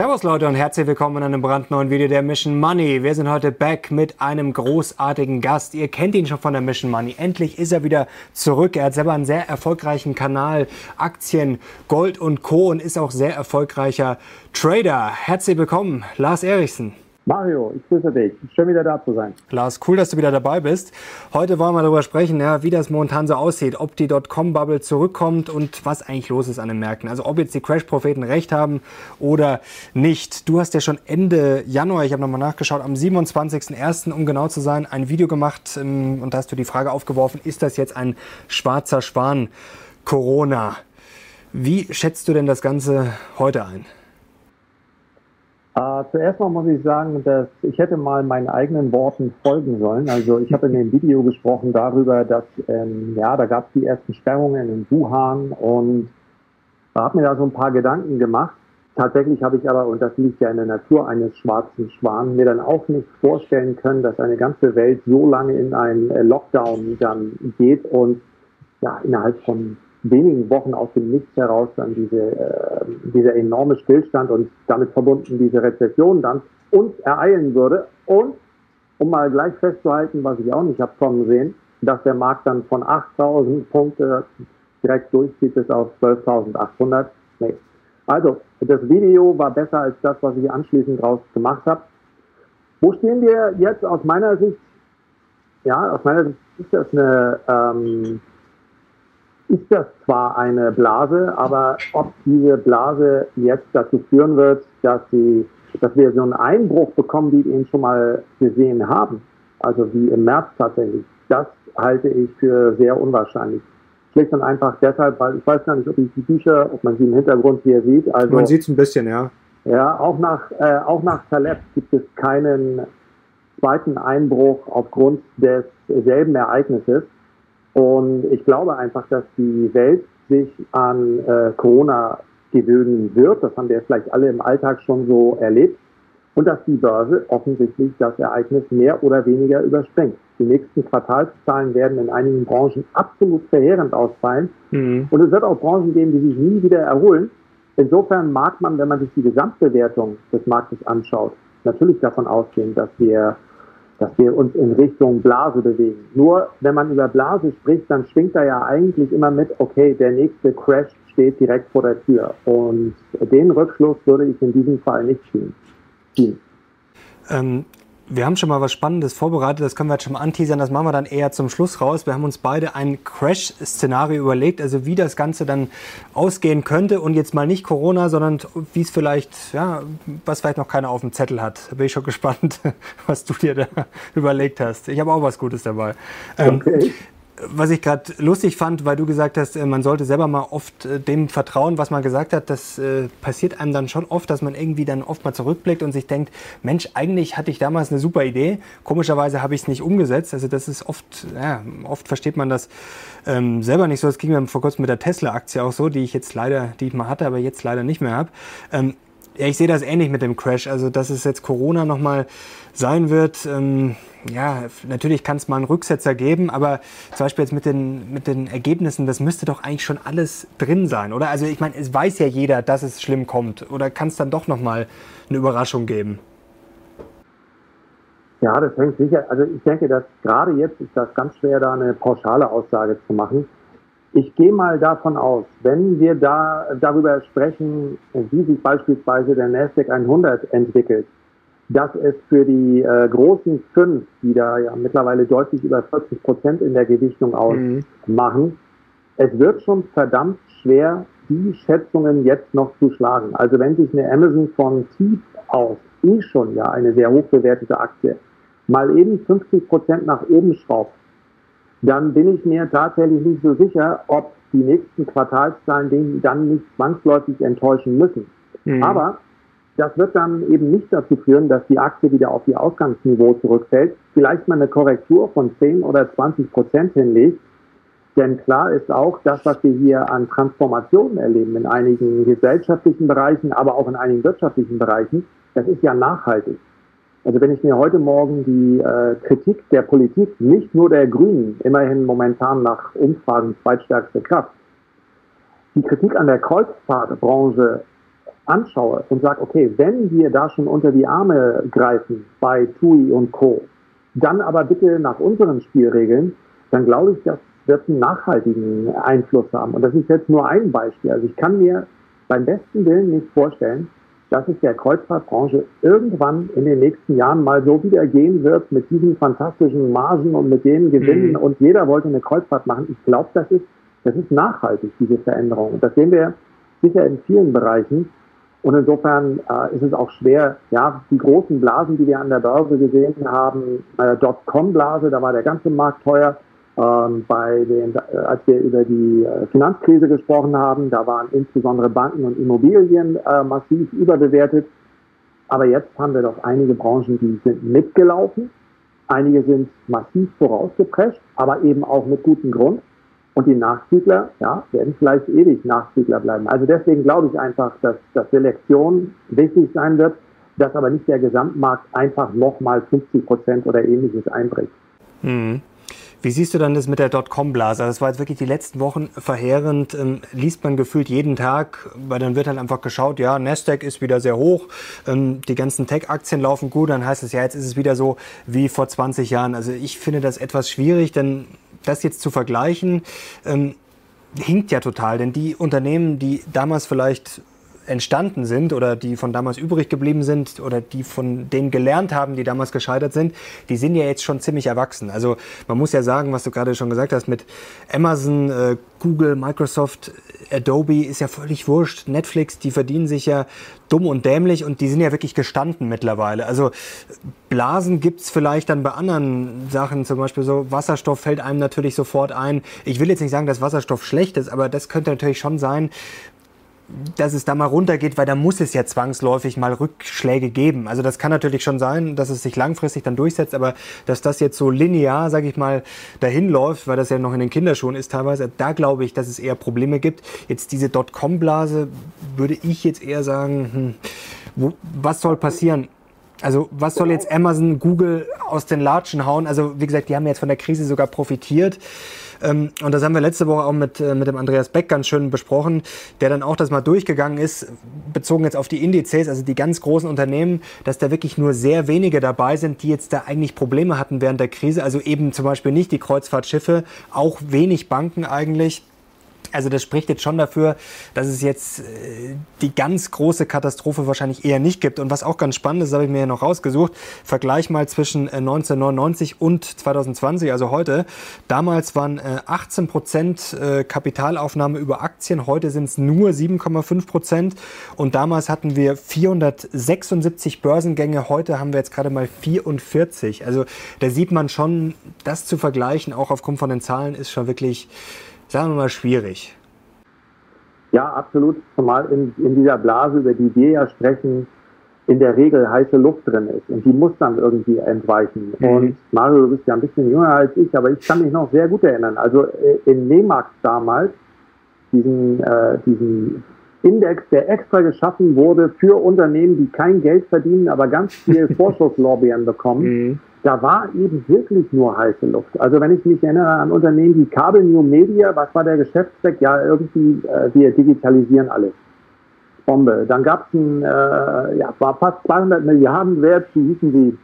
Servus Leute und herzlich willkommen in einem brandneuen Video der Mission Money. Wir sind heute back mit einem großartigen Gast. Ihr kennt ihn schon von der Mission Money. Endlich ist er wieder zurück. Er hat selber einen sehr erfolgreichen Kanal, Aktien, Gold und Co. und ist auch sehr erfolgreicher Trader. Herzlich willkommen, Lars Erichsen. Mario, ich grüße dich. Schön wieder da zu sein. Lars, cool, dass du wieder dabei bist. Heute wollen wir darüber sprechen, ja, wie das momentan so aussieht, ob die Dotcom-Bubble zurückkommt und was eigentlich los ist an den Märkten. Also ob jetzt die Crash-Propheten recht haben oder nicht. Du hast ja schon Ende Januar, ich habe nochmal nachgeschaut, am 27.01., um genau zu sein, ein Video gemacht ähm, und da hast du die Frage aufgeworfen, ist das jetzt ein schwarzer Schwan Corona? Wie schätzt du denn das Ganze heute ein? Uh, zuerst mal muss ich sagen, dass ich hätte mal meinen eigenen Worten folgen sollen. Also ich habe in dem Video gesprochen darüber, dass ähm, ja, da gab es die ersten Sperrungen in Wuhan und habe mir da so ein paar Gedanken gemacht. Tatsächlich habe ich aber, und das liegt ja in der Natur eines schwarzen Schwans, mir dann auch nicht vorstellen können, dass eine ganze Welt so lange in einen äh, Lockdown dann geht und ja, innerhalb von wenigen Wochen aus dem Nichts heraus dann diese, äh, dieser enorme Stillstand und damit verbunden diese Rezession dann uns ereilen würde. Und um mal gleich festzuhalten, was ich auch nicht habe kommen sehen, dass der Markt dann von 8.000 Punkte direkt durchzieht bis auf 12.800. Nee. Also, das Video war besser als das, was ich anschließend draus gemacht habe. Wo stehen wir jetzt aus meiner Sicht? Ja, aus meiner Sicht ist das eine ähm, ist das zwar eine Blase, aber ob diese Blase jetzt dazu führen wird, dass, sie, dass wir so einen Einbruch bekommen, wie wir ihn schon mal gesehen haben, also wie im März tatsächlich, das halte ich für sehr unwahrscheinlich. Schlicht und einfach deshalb, weil ich weiß gar nicht, ob ich die Bücher, ob man sie im Hintergrund hier sieht. Also, man sieht es ein bisschen, ja. Ja, auch nach, äh, auch nach Taleb gibt es keinen zweiten Einbruch aufgrund desselben Ereignisses. Und ich glaube einfach, dass die Welt sich an äh, Corona gewöhnen wird. Das haben wir vielleicht alle im Alltag schon so erlebt. Und dass die Börse offensichtlich das Ereignis mehr oder weniger überspringt. Die nächsten Quartalszahlen werden in einigen Branchen absolut verheerend ausfallen. Mhm. Und es wird auch Branchen geben, die sich nie wieder erholen. Insofern mag man, wenn man sich die Gesamtbewertung des Marktes anschaut, natürlich davon ausgehen, dass wir dass wir uns in Richtung Blase bewegen. Nur wenn man über Blase spricht, dann schwingt da ja eigentlich immer mit, okay, der nächste Crash steht direkt vor der Tür. Und den Rückschluss würde ich in diesem Fall nicht ziehen. Ähm, wir haben schon mal was Spannendes vorbereitet, das können wir jetzt schon mal anteasern, das machen wir dann eher zum Schluss raus. Wir haben uns beide ein Crash-Szenario überlegt, also wie das Ganze dann ausgehen könnte und jetzt mal nicht Corona, sondern wie es vielleicht, ja, was vielleicht noch keiner auf dem Zettel hat. Da bin ich schon gespannt, was du dir da überlegt hast. Ich habe auch was Gutes dabei. Ähm, okay. Ähm, was ich gerade lustig fand, weil du gesagt hast, äh, man sollte selber mal oft äh, dem vertrauen, was man gesagt hat. Das äh, passiert einem dann schon oft, dass man irgendwie dann oft mal zurückblickt und sich denkt, Mensch, eigentlich hatte ich damals eine super Idee. Komischerweise habe ich es nicht umgesetzt. Also das ist oft, ja, oft versteht man das ähm, selber nicht so. Das ging mir vor kurzem mit der Tesla-Aktie auch so, die ich jetzt leider, die ich mal hatte, aber jetzt leider nicht mehr habe. Ähm, ja, ich sehe das ähnlich mit dem Crash. Also, dass es jetzt Corona nochmal sein wird. Ähm, ja, natürlich kann es mal einen Rücksetzer geben, aber zum Beispiel jetzt mit den, mit den Ergebnissen, das müsste doch eigentlich schon alles drin sein, oder? Also, ich meine, es weiß ja jeder, dass es schlimm kommt. Oder kann es dann doch nochmal eine Überraschung geben? Ja, das hängt sicher. Also, ich denke, dass gerade jetzt ist das ganz schwer, da eine pauschale Aussage zu machen. Ich gehe mal davon aus, wenn wir da darüber sprechen, wie sich beispielsweise der Nasdaq 100 entwickelt, dass es für die äh, großen fünf, die da ja mittlerweile deutlich über 40 Prozent in der Gewichtung ausmachen, mhm. es wird schon verdammt schwer, die Schätzungen jetzt noch zu schlagen. Also wenn sich eine Amazon von tief aus, eh schon ja eine sehr hoch bewertete Aktie, mal eben 50 Prozent nach oben schraubt, dann bin ich mir tatsächlich nicht so sicher, ob die nächsten Quartalszahlen den dann nicht zwangsläufig enttäuschen müssen. Mhm. Aber das wird dann eben nicht dazu führen, dass die Aktie wieder auf ihr Ausgangsniveau zurückfällt, vielleicht mal eine Korrektur von 10 oder 20 Prozent hinlegt. Denn klar ist auch, das, was wir hier an Transformationen erleben in einigen gesellschaftlichen Bereichen, aber auch in einigen wirtschaftlichen Bereichen, das ist ja nachhaltig. Also wenn ich mir heute Morgen die äh, Kritik der Politik, nicht nur der Grünen, immerhin momentan nach Umfragen zweitstärkste Kraft, die Kritik an der Kreuzfahrtbranche anschaue und sage, okay, wenn wir da schon unter die Arme greifen bei TUI und Co., dann aber bitte nach unseren Spielregeln, dann glaube ich, das wird einen nachhaltigen Einfluss haben. Und das ist jetzt nur ein Beispiel. Also ich kann mir beim besten Willen nicht vorstellen, dass es der Kreuzfahrtbranche irgendwann in den nächsten Jahren mal so wieder gehen wird mit diesen fantastischen Margen und mit den Gewinnen mhm. und jeder wollte eine Kreuzfahrt machen. Ich glaube, das ist, das ist nachhaltig, diese Veränderung. Und das sehen wir sicher in vielen Bereichen. Und insofern äh, ist es auch schwer, ja, die großen Blasen, die wir an der Börse gesehen haben, äh, Dotcom-Blase, da war der ganze Markt teuer. Ähm, bei den, äh, als wir über die äh, Finanzkrise gesprochen haben, da waren insbesondere Banken und Immobilien äh, massiv überbewertet. Aber jetzt haben wir doch einige Branchen, die sind mitgelaufen. Einige sind massiv vorausgeprescht, aber eben auch mit gutem Grund. Und die Nachzügler, ja, werden vielleicht ewig Nachzügler bleiben. Also deswegen glaube ich einfach, dass, dass Selektion wichtig sein wird, dass aber nicht der Gesamtmarkt einfach nochmal 50 Prozent oder ähnliches einbricht. Mhm. Wie siehst du dann das mit der Dotcom-Blase? Das war jetzt wirklich die letzten Wochen verheerend. Ähm, liest man gefühlt jeden Tag, weil dann wird halt einfach geschaut, ja, Nasdaq ist wieder sehr hoch, ähm, die ganzen Tech-Aktien laufen gut, dann heißt es ja, jetzt ist es wieder so wie vor 20 Jahren. Also ich finde das etwas schwierig, denn das jetzt zu vergleichen, ähm, hinkt ja total. Denn die Unternehmen, die damals vielleicht entstanden sind oder die von damals übrig geblieben sind oder die von denen gelernt haben, die damals gescheitert sind, die sind ja jetzt schon ziemlich erwachsen. Also man muss ja sagen, was du gerade schon gesagt hast mit Amazon, äh, Google, Microsoft, Adobe ist ja völlig wurscht. Netflix, die verdienen sich ja dumm und dämlich und die sind ja wirklich gestanden mittlerweile. Also Blasen gibt's vielleicht dann bei anderen Sachen, zum Beispiel so Wasserstoff fällt einem natürlich sofort ein. Ich will jetzt nicht sagen, dass Wasserstoff schlecht ist, aber das könnte natürlich schon sein, dass es da mal runtergeht, weil da muss es ja zwangsläufig mal Rückschläge geben. Also das kann natürlich schon sein, dass es sich langfristig dann durchsetzt, aber dass das jetzt so linear, sage ich mal, dahin läuft, weil das ja noch in den Kinderschuhen ist teilweise, da glaube ich, dass es eher Probleme gibt. Jetzt diese Dotcom-Blase würde ich jetzt eher sagen, hm, wo, was soll passieren? Also was soll jetzt Amazon, Google aus den Latschen hauen? Also wie gesagt, die haben jetzt von der Krise sogar profitiert. Ähm, und das haben wir letzte Woche auch mit, äh, mit dem Andreas Beck ganz schön besprochen, der dann auch das mal durchgegangen ist, bezogen jetzt auf die Indizes, also die ganz großen Unternehmen, dass da wirklich nur sehr wenige dabei sind, die jetzt da eigentlich Probleme hatten während der Krise. Also eben zum Beispiel nicht die Kreuzfahrtschiffe, auch wenig Banken eigentlich. Also das spricht jetzt schon dafür, dass es jetzt äh, die ganz große Katastrophe wahrscheinlich eher nicht gibt. Und was auch ganz spannend ist, habe ich mir ja noch rausgesucht, Vergleich mal zwischen 1999 äh, und 2020, also heute. Damals waren äh, 18 Prozent äh, Kapitalaufnahme über Aktien, heute sind es nur 7,5 Prozent. Und damals hatten wir 476 Börsengänge, heute haben wir jetzt gerade mal 44. Also da sieht man schon, das zu vergleichen, auch aufgrund von den Zahlen, ist schon wirklich sagen wir mal, schwierig. Ja, absolut. Zumal in, in dieser Blase, über die wir ja sprechen, in der Regel heiße Luft drin ist und die muss dann irgendwie entweichen. Mhm. Und Mario, du bist ja ein bisschen jünger als ich, aber ich kann mich noch sehr gut erinnern. Also äh, in Nemax damals, diesen, äh, diesen Index, der extra geschaffen wurde für Unternehmen, die kein Geld verdienen, aber ganz viel Vorschusslorbeeren bekommen. Mhm da war eben wirklich nur heiße Luft. Also wenn ich mich erinnere an Unternehmen wie Kabel New Media, was war der Geschäftszweck? Ja, irgendwie, äh, wir digitalisieren alles. Bombe. Dann gab es ein, äh, ja, war fast 200 Milliarden wert, wie hießen sie?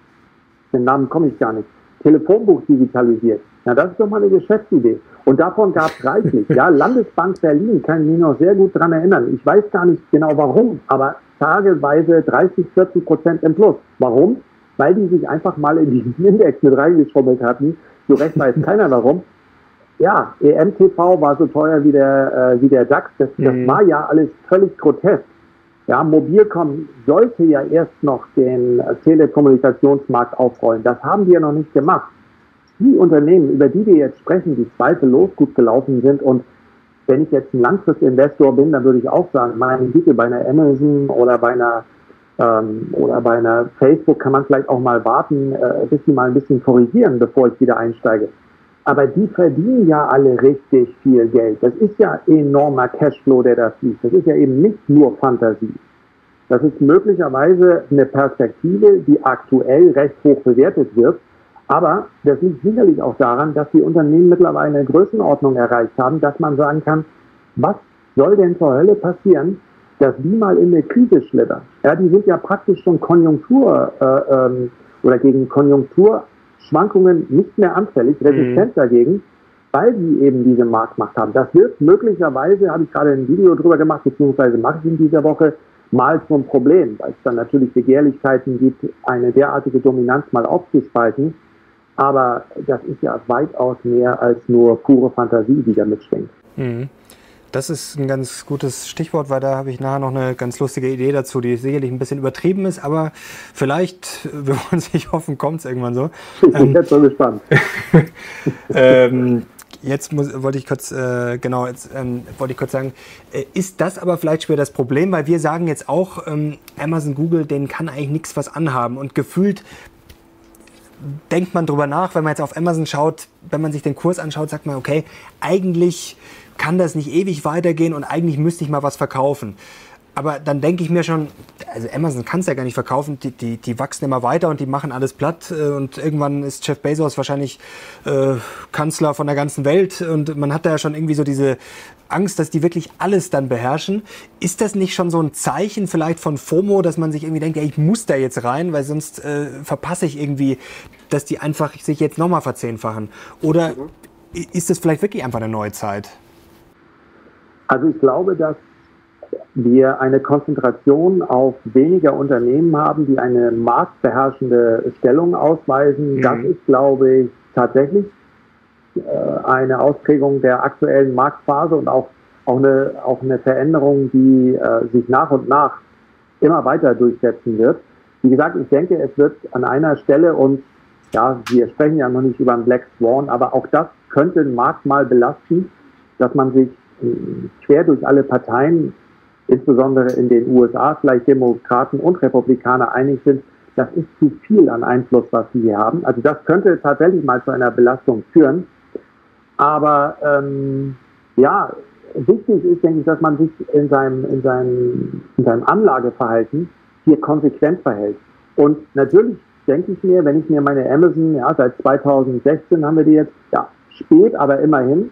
Den Namen komme ich gar nicht. Telefonbuch digitalisiert. Ja, das ist doch mal eine Geschäftsidee. Und davon gab es reichlich. Ja, Landesbank Berlin kann ich mich noch sehr gut dran erinnern. Ich weiß gar nicht genau warum, aber tageweise 30, 40 Prozent im Plus. Warum? Weil die sich einfach mal in diesen Index mit reingeschommelt hatten. So recht weiß keiner warum. Ja, EMTV war so teuer wie der, äh, wie der DAX. Das, das mhm. war ja alles völlig grotesk. Ja, Mobilcom sollte ja erst noch den Telekommunikationsmarkt aufrollen. Das haben die ja noch nicht gemacht. Die Unternehmen, über die wir jetzt sprechen, die zweifellos gut gelaufen sind und wenn ich jetzt ein Langfristinvestor bin, dann würde ich auch sagen, meine Güte, bei einer Amazon oder bei einer ähm, oder bei einer Facebook kann man vielleicht auch mal warten, äh, bis sie mal ein bisschen korrigieren, bevor ich wieder einsteige. Aber die verdienen ja alle richtig viel Geld. Das ist ja enormer Cashflow, der da fließt. Das ist ja eben nicht nur Fantasie. Das ist möglicherweise eine Perspektive, die aktuell recht hoch bewertet wird. Aber das liegt sicherlich auch daran, dass die Unternehmen mittlerweile eine Größenordnung erreicht haben, dass man sagen kann, was soll denn zur Hölle passieren, dass die mal in eine Krise schlittern? Ja, die sind ja praktisch schon Konjunktur äh, ähm, oder gegen Konjunkturschwankungen nicht mehr anfällig, resistent mhm. dagegen, weil sie eben diese Marktmacht haben. Das wird möglicherweise, habe ich gerade ein Video drüber gemacht, beziehungsweise mache ich in dieser Woche, mal zum Problem, weil es dann natürlich Begehrlichkeiten gibt, eine derartige Dominanz mal aufzuspalten. Aber das ist ja weitaus mehr als nur pure Fantasie, die da mitschwingt. Mhm. Das ist ein ganz gutes Stichwort, weil da habe ich nachher noch eine ganz lustige Idee dazu, die sicherlich ein bisschen übertrieben ist, aber vielleicht, wir wollen es nicht hoffen, kommt es irgendwann so. Ich bin ähm, jetzt so gespannt. ähm, jetzt muss, wollte ich kurz, äh, genau, jetzt ähm, wollte ich kurz sagen, äh, ist das aber vielleicht später das Problem, weil wir sagen jetzt auch, ähm, Amazon, Google, denen kann eigentlich nichts was anhaben und gefühlt denkt man drüber nach, wenn man jetzt auf Amazon schaut, wenn man sich den Kurs anschaut, sagt man, okay, eigentlich kann das nicht ewig weitergehen und eigentlich müsste ich mal was verkaufen. Aber dann denke ich mir schon, also Amazon kann es ja gar nicht verkaufen, die, die, die wachsen immer weiter und die machen alles platt äh, und irgendwann ist Jeff Bezos wahrscheinlich äh, Kanzler von der ganzen Welt und man hat da ja schon irgendwie so diese Angst, dass die wirklich alles dann beherrschen. Ist das nicht schon so ein Zeichen vielleicht von FOMO, dass man sich irgendwie denkt, ja, ich muss da jetzt rein, weil sonst äh, verpasse ich irgendwie, dass die einfach sich jetzt nochmal verzehnfachen? Oder mhm. ist das vielleicht wirklich einfach eine neue Zeit? Also ich glaube, dass wir eine Konzentration auf weniger Unternehmen haben, die eine marktbeherrschende Stellung ausweisen. Mhm. Das ist, glaube ich, tatsächlich äh, eine Ausprägung der aktuellen Marktphase und auch, auch, eine, auch eine Veränderung, die äh, sich nach und nach immer weiter durchsetzen wird. Wie gesagt, ich denke, es wird an einer Stelle und ja, wir sprechen ja noch nicht über einen Black Swan, aber auch das könnte den Markt mal belasten, dass man sich quer durch alle Parteien insbesondere in den USA vielleicht Demokraten und Republikaner einig sind, das ist zu viel an Einfluss, was sie hier haben. Also das könnte tatsächlich mal zu einer Belastung führen. Aber ähm, ja, wichtig ist, denke ich, dass man sich in seinem, in seinem, in seinem Anlageverhalten hier konsequent verhält. Und natürlich denke ich mir, wenn ich mir meine Amazon, ja, seit 2016 haben wir die jetzt, ja, spät, aber immerhin,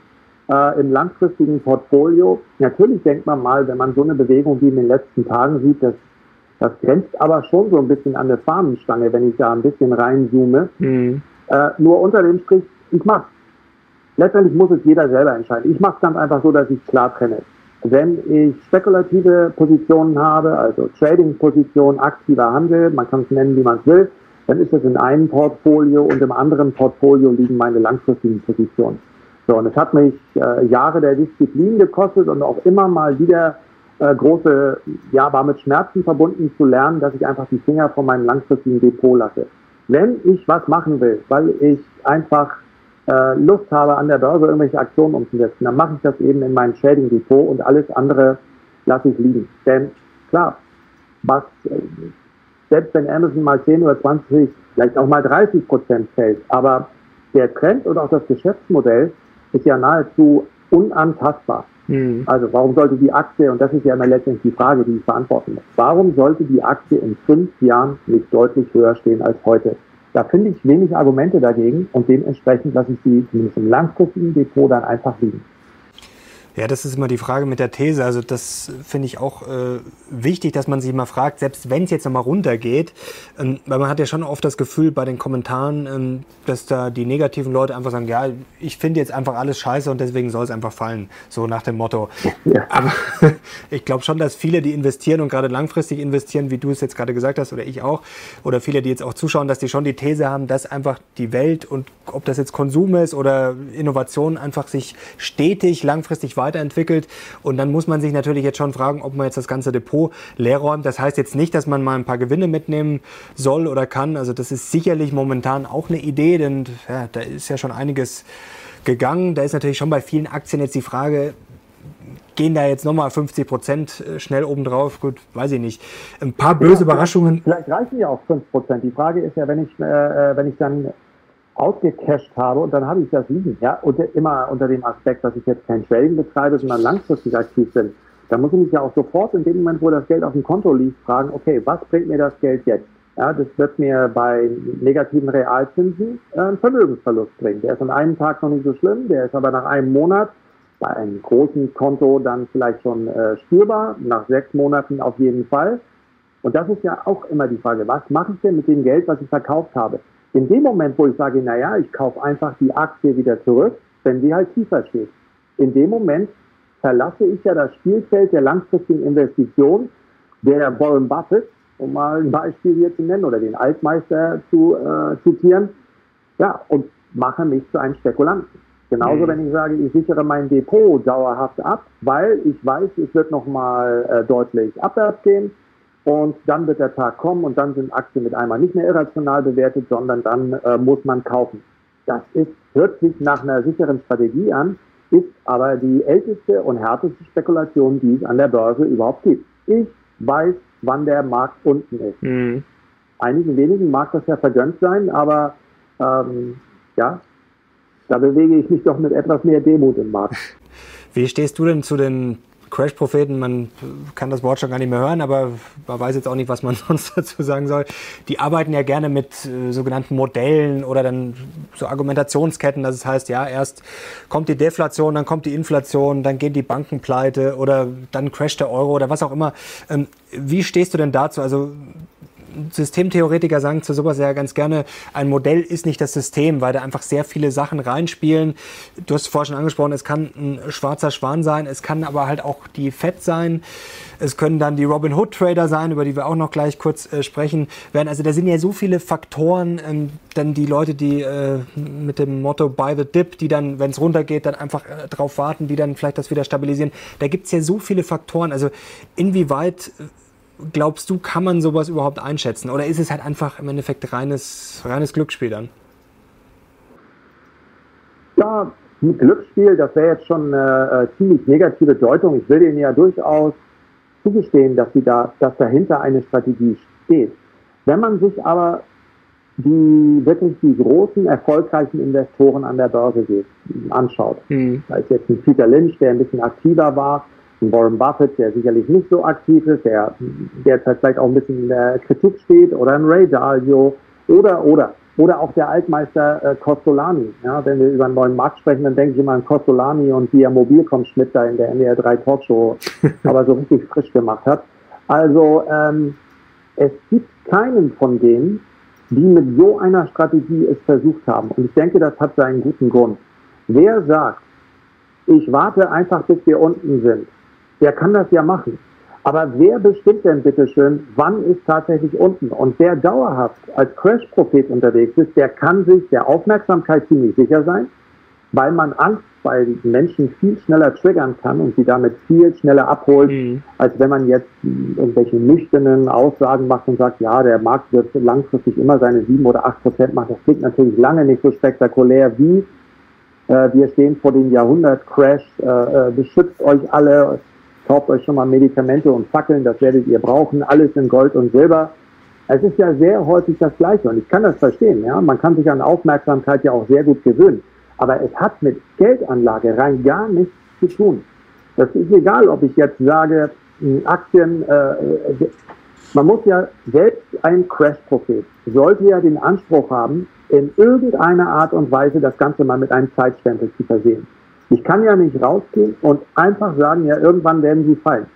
äh, im langfristigen Portfolio. Natürlich denkt man mal, wenn man so eine Bewegung wie in den letzten Tagen sieht, das, das grenzt aber schon so ein bisschen an der Fahnenstange, wenn ich da ein bisschen reinzoome. Mhm. Äh, nur unter dem Strich, ich mach's. Letztendlich muss es jeder selber entscheiden. Ich mache es ganz einfach so, dass ich klar trenne. Wenn ich spekulative Positionen habe, also Trading-Positionen, aktiver Handel, man kann es nennen, wie man es will, dann ist das in einem Portfolio und im anderen Portfolio liegen meine langfristigen Positionen. So, und es hat mich äh, Jahre der Disziplin gekostet und auch immer mal wieder äh, große, ja, war mit Schmerzen verbunden zu lernen, dass ich einfach die Finger von meinem langfristigen Depot lasse. Wenn ich was machen will, weil ich einfach äh, Lust habe, an der Börse irgendwelche Aktionen umzusetzen, dann mache ich das eben in meinem Trading Depot und alles andere lasse ich liegen. Denn klar, was, äh, selbst wenn Amazon mal 10 oder 20, vielleicht auch mal 30 Prozent fällt, aber der Trend und auch das Geschäftsmodell ist ja nahezu unantastbar. Mhm. Also warum sollte die Aktie, und das ist ja immer letztendlich die Frage, die ich beantworten muss, warum sollte die Aktie in fünf Jahren nicht deutlich höher stehen als heute? Da finde ich wenig Argumente dagegen und dementsprechend lasse ich sie zumindest im langfristigen Depot dann einfach liegen. Ja, das ist immer die Frage mit der These. Also das finde ich auch äh, wichtig, dass man sich mal fragt, selbst wenn es jetzt nochmal runtergeht, ähm, weil man hat ja schon oft das Gefühl bei den Kommentaren, ähm, dass da die negativen Leute einfach sagen, ja, ich finde jetzt einfach alles scheiße und deswegen soll es einfach fallen. So nach dem Motto. Ja. Aber ich glaube schon, dass viele, die investieren und gerade langfristig investieren, wie du es jetzt gerade gesagt hast oder ich auch, oder viele, die jetzt auch zuschauen, dass die schon die These haben, dass einfach die Welt und ob das jetzt Konsum ist oder Innovation einfach sich stetig langfristig weiter weiterentwickelt. Und dann muss man sich natürlich jetzt schon fragen, ob man jetzt das ganze Depot leer räumt. Das heißt jetzt nicht, dass man mal ein paar Gewinne mitnehmen soll oder kann. Also das ist sicherlich momentan auch eine Idee, denn ja, da ist ja schon einiges gegangen. Da ist natürlich schon bei vielen Aktien jetzt die Frage, gehen da jetzt nochmal 50 Prozent äh, schnell obendrauf? Gut, weiß ich nicht. Ein paar böse ja, Überraschungen. Vielleicht reichen ja auch 5 Prozent. Die Frage ist ja, wenn ich, äh, äh wenn ich dann ausgecasht habe und dann habe ich das liegen. Ja, und immer unter dem Aspekt, dass ich jetzt kein Trading betreibe, sondern langfristig aktiv bin. dann muss ich mich ja auch sofort in dem Moment, wo das Geld auf dem Konto liegt, fragen, okay, was bringt mir das Geld jetzt? Ja, das wird mir bei negativen Realzinsen äh, einen Vermögensverlust bringen. Der ist an einem Tag noch nicht so schlimm, der ist aber nach einem Monat bei einem großen Konto dann vielleicht schon äh, spürbar, nach sechs Monaten auf jeden Fall. Und das ist ja auch immer die Frage, was mache ich denn mit dem Geld, was ich verkauft habe? In dem Moment, wo ich sage, naja, ich kaufe einfach die Aktie wieder zurück, wenn sie halt tiefer steht. In dem Moment verlasse ich ja das Spielfeld der langfristigen Investition, der Warren Buffett, um mal ein Beispiel hier zu nennen, oder den Altmeister zu äh, zitieren, ja, und mache mich zu einem Spekulanten. Genauso, mhm. wenn ich sage, ich sichere mein Depot dauerhaft ab, weil ich weiß, es wird nochmal äh, deutlich abwärts gehen und dann wird der Tag kommen und dann sind Aktien mit einmal nicht mehr irrational bewertet, sondern dann äh, muss man kaufen. Das ist, hört sich nach einer sicheren Strategie an, ist aber die älteste und härteste Spekulation, die es an der Börse überhaupt gibt. Ich weiß, wann der Markt unten ist. Mhm. Einigen wenigen mag das ja vergönnt sein, aber ähm, ja, da bewege ich mich doch mit etwas mehr Demut im Markt. Wie stehst du denn zu den Crash-Propheten, man kann das Wort schon gar nicht mehr hören, aber man weiß jetzt auch nicht, was man sonst dazu sagen soll. Die arbeiten ja gerne mit äh, sogenannten Modellen oder dann so Argumentationsketten, dass es heißt, ja, erst kommt die Deflation, dann kommt die Inflation, dann gehen die Banken pleite oder dann crasht der Euro oder was auch immer. Ähm, wie stehst du denn dazu? Also Systemtheoretiker sagen zu sowas ja ganz gerne, ein Modell ist nicht das System, weil da einfach sehr viele Sachen reinspielen. Du hast vorhin schon angesprochen, es kann ein schwarzer Schwan sein, es kann aber halt auch die Fed sein. Es können dann die Robin Hood Trader sein, über die wir auch noch gleich kurz äh, sprechen werden. Also da sind ja so viele Faktoren, ähm, dann die Leute, die äh, mit dem Motto Buy the Dip, die dann, wenn es runtergeht, dann einfach äh, drauf warten, die dann vielleicht das wieder stabilisieren. Da gibt es ja so viele Faktoren. Also inwieweit glaubst du, kann man sowas überhaupt einschätzen? Oder ist es halt einfach im Endeffekt reines, reines Glücksspiel dann? Ja, Glücksspiel, das wäre jetzt schon eine äh, ziemlich negative Deutung. Ich will denen ja durchaus zugestehen, dass, sie da, dass dahinter eine Strategie steht. Wenn man sich aber die wirklich die großen, erfolgreichen Investoren an der Börse geht, anschaut, hm. da ist jetzt ein Peter Lynch, der ein bisschen aktiver war, Warren Buffett, der sicherlich nicht so aktiv ist, der derzeit vielleicht auch ein bisschen in der Kritik steht, oder ein Ray Dalio, oder, oder, oder auch der Altmeister äh, Costolani. Ja, wenn wir über einen neuen Markt sprechen, dann denke ich immer an Costolani und wie er Mobilcom-Schmidt da in der NDR 3 Talkshow aber so richtig frisch gemacht hat. Also, ähm, es gibt keinen von denen, die mit so einer Strategie es versucht haben. Und ich denke, das hat seinen guten Grund. Wer sagt, ich warte einfach, bis wir unten sind der kann das ja machen. Aber wer bestimmt denn bitteschön, wann ist tatsächlich unten? Und wer dauerhaft als Crash-Prophet unterwegs ist, der kann sich der Aufmerksamkeit ziemlich sicher sein, weil man Angst bei Menschen viel schneller triggern kann und sie damit viel schneller abholt, mhm. als wenn man jetzt irgendwelche nüchternen Aussagen macht und sagt, ja, der Markt wird langfristig immer seine sieben oder acht Prozent machen. Das klingt natürlich lange nicht so spektakulär wie äh, wir stehen vor dem Jahrhundert-Crash, äh, äh, beschützt euch alle, kauft euch schon mal Medikamente und Fackeln, das werdet ihr brauchen, alles in Gold und Silber. Es ist ja sehr häufig das Gleiche und ich kann das verstehen, ja. Man kann sich an Aufmerksamkeit ja auch sehr gut gewöhnen. Aber es hat mit Geldanlage rein gar nichts zu tun. Das ist egal, ob ich jetzt sage, Aktien, äh, man muss ja selbst ein Crash-Prophet sollte ja den Anspruch haben, in irgendeiner Art und Weise das Ganze mal mit einem Zeitstempel zu versehen. Ich kann ja nicht rausgehen und einfach sagen, ja, irgendwann werden sie fallen.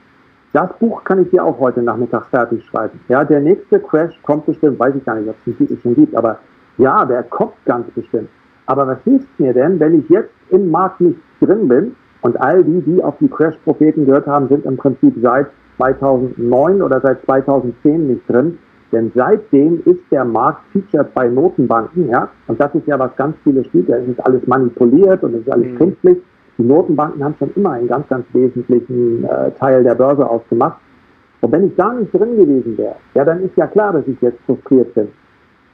Das Buch kann ich dir auch heute Nachmittag fertig schreiben. Ja, der nächste Crash kommt bestimmt, weiß ich gar nicht, ob es schon gibt, aber ja, der kommt ganz bestimmt. Aber was hilft mir denn, wenn ich jetzt im Markt nicht drin bin und all die, die auf die Crash-Propheten gehört haben, sind im Prinzip seit 2009 oder seit 2010 nicht drin. Denn seitdem ist der Markt featured bei Notenbanken, ja, und das ist ja, was ganz viele spielt, es ist alles manipuliert und es ist alles mhm. künstlich. Die Notenbanken haben schon immer einen ganz, ganz wesentlichen äh, Teil der Börse ausgemacht. Und wenn ich da nicht drin gewesen wäre, ja, dann ist ja klar, dass ich jetzt frustriert bin.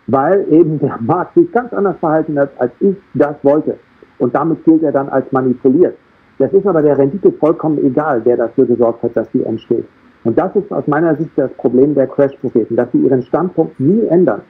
Weil eben der Markt sich ganz anders verhalten hat, als ich das wollte. Und damit gilt er dann als manipuliert. Das ist aber der Rendite vollkommen egal, wer dafür gesorgt hat, dass sie entsteht. Und das ist aus meiner Sicht das Problem der Crash-Propheten, dass sie ihren Standpunkt nie ändern.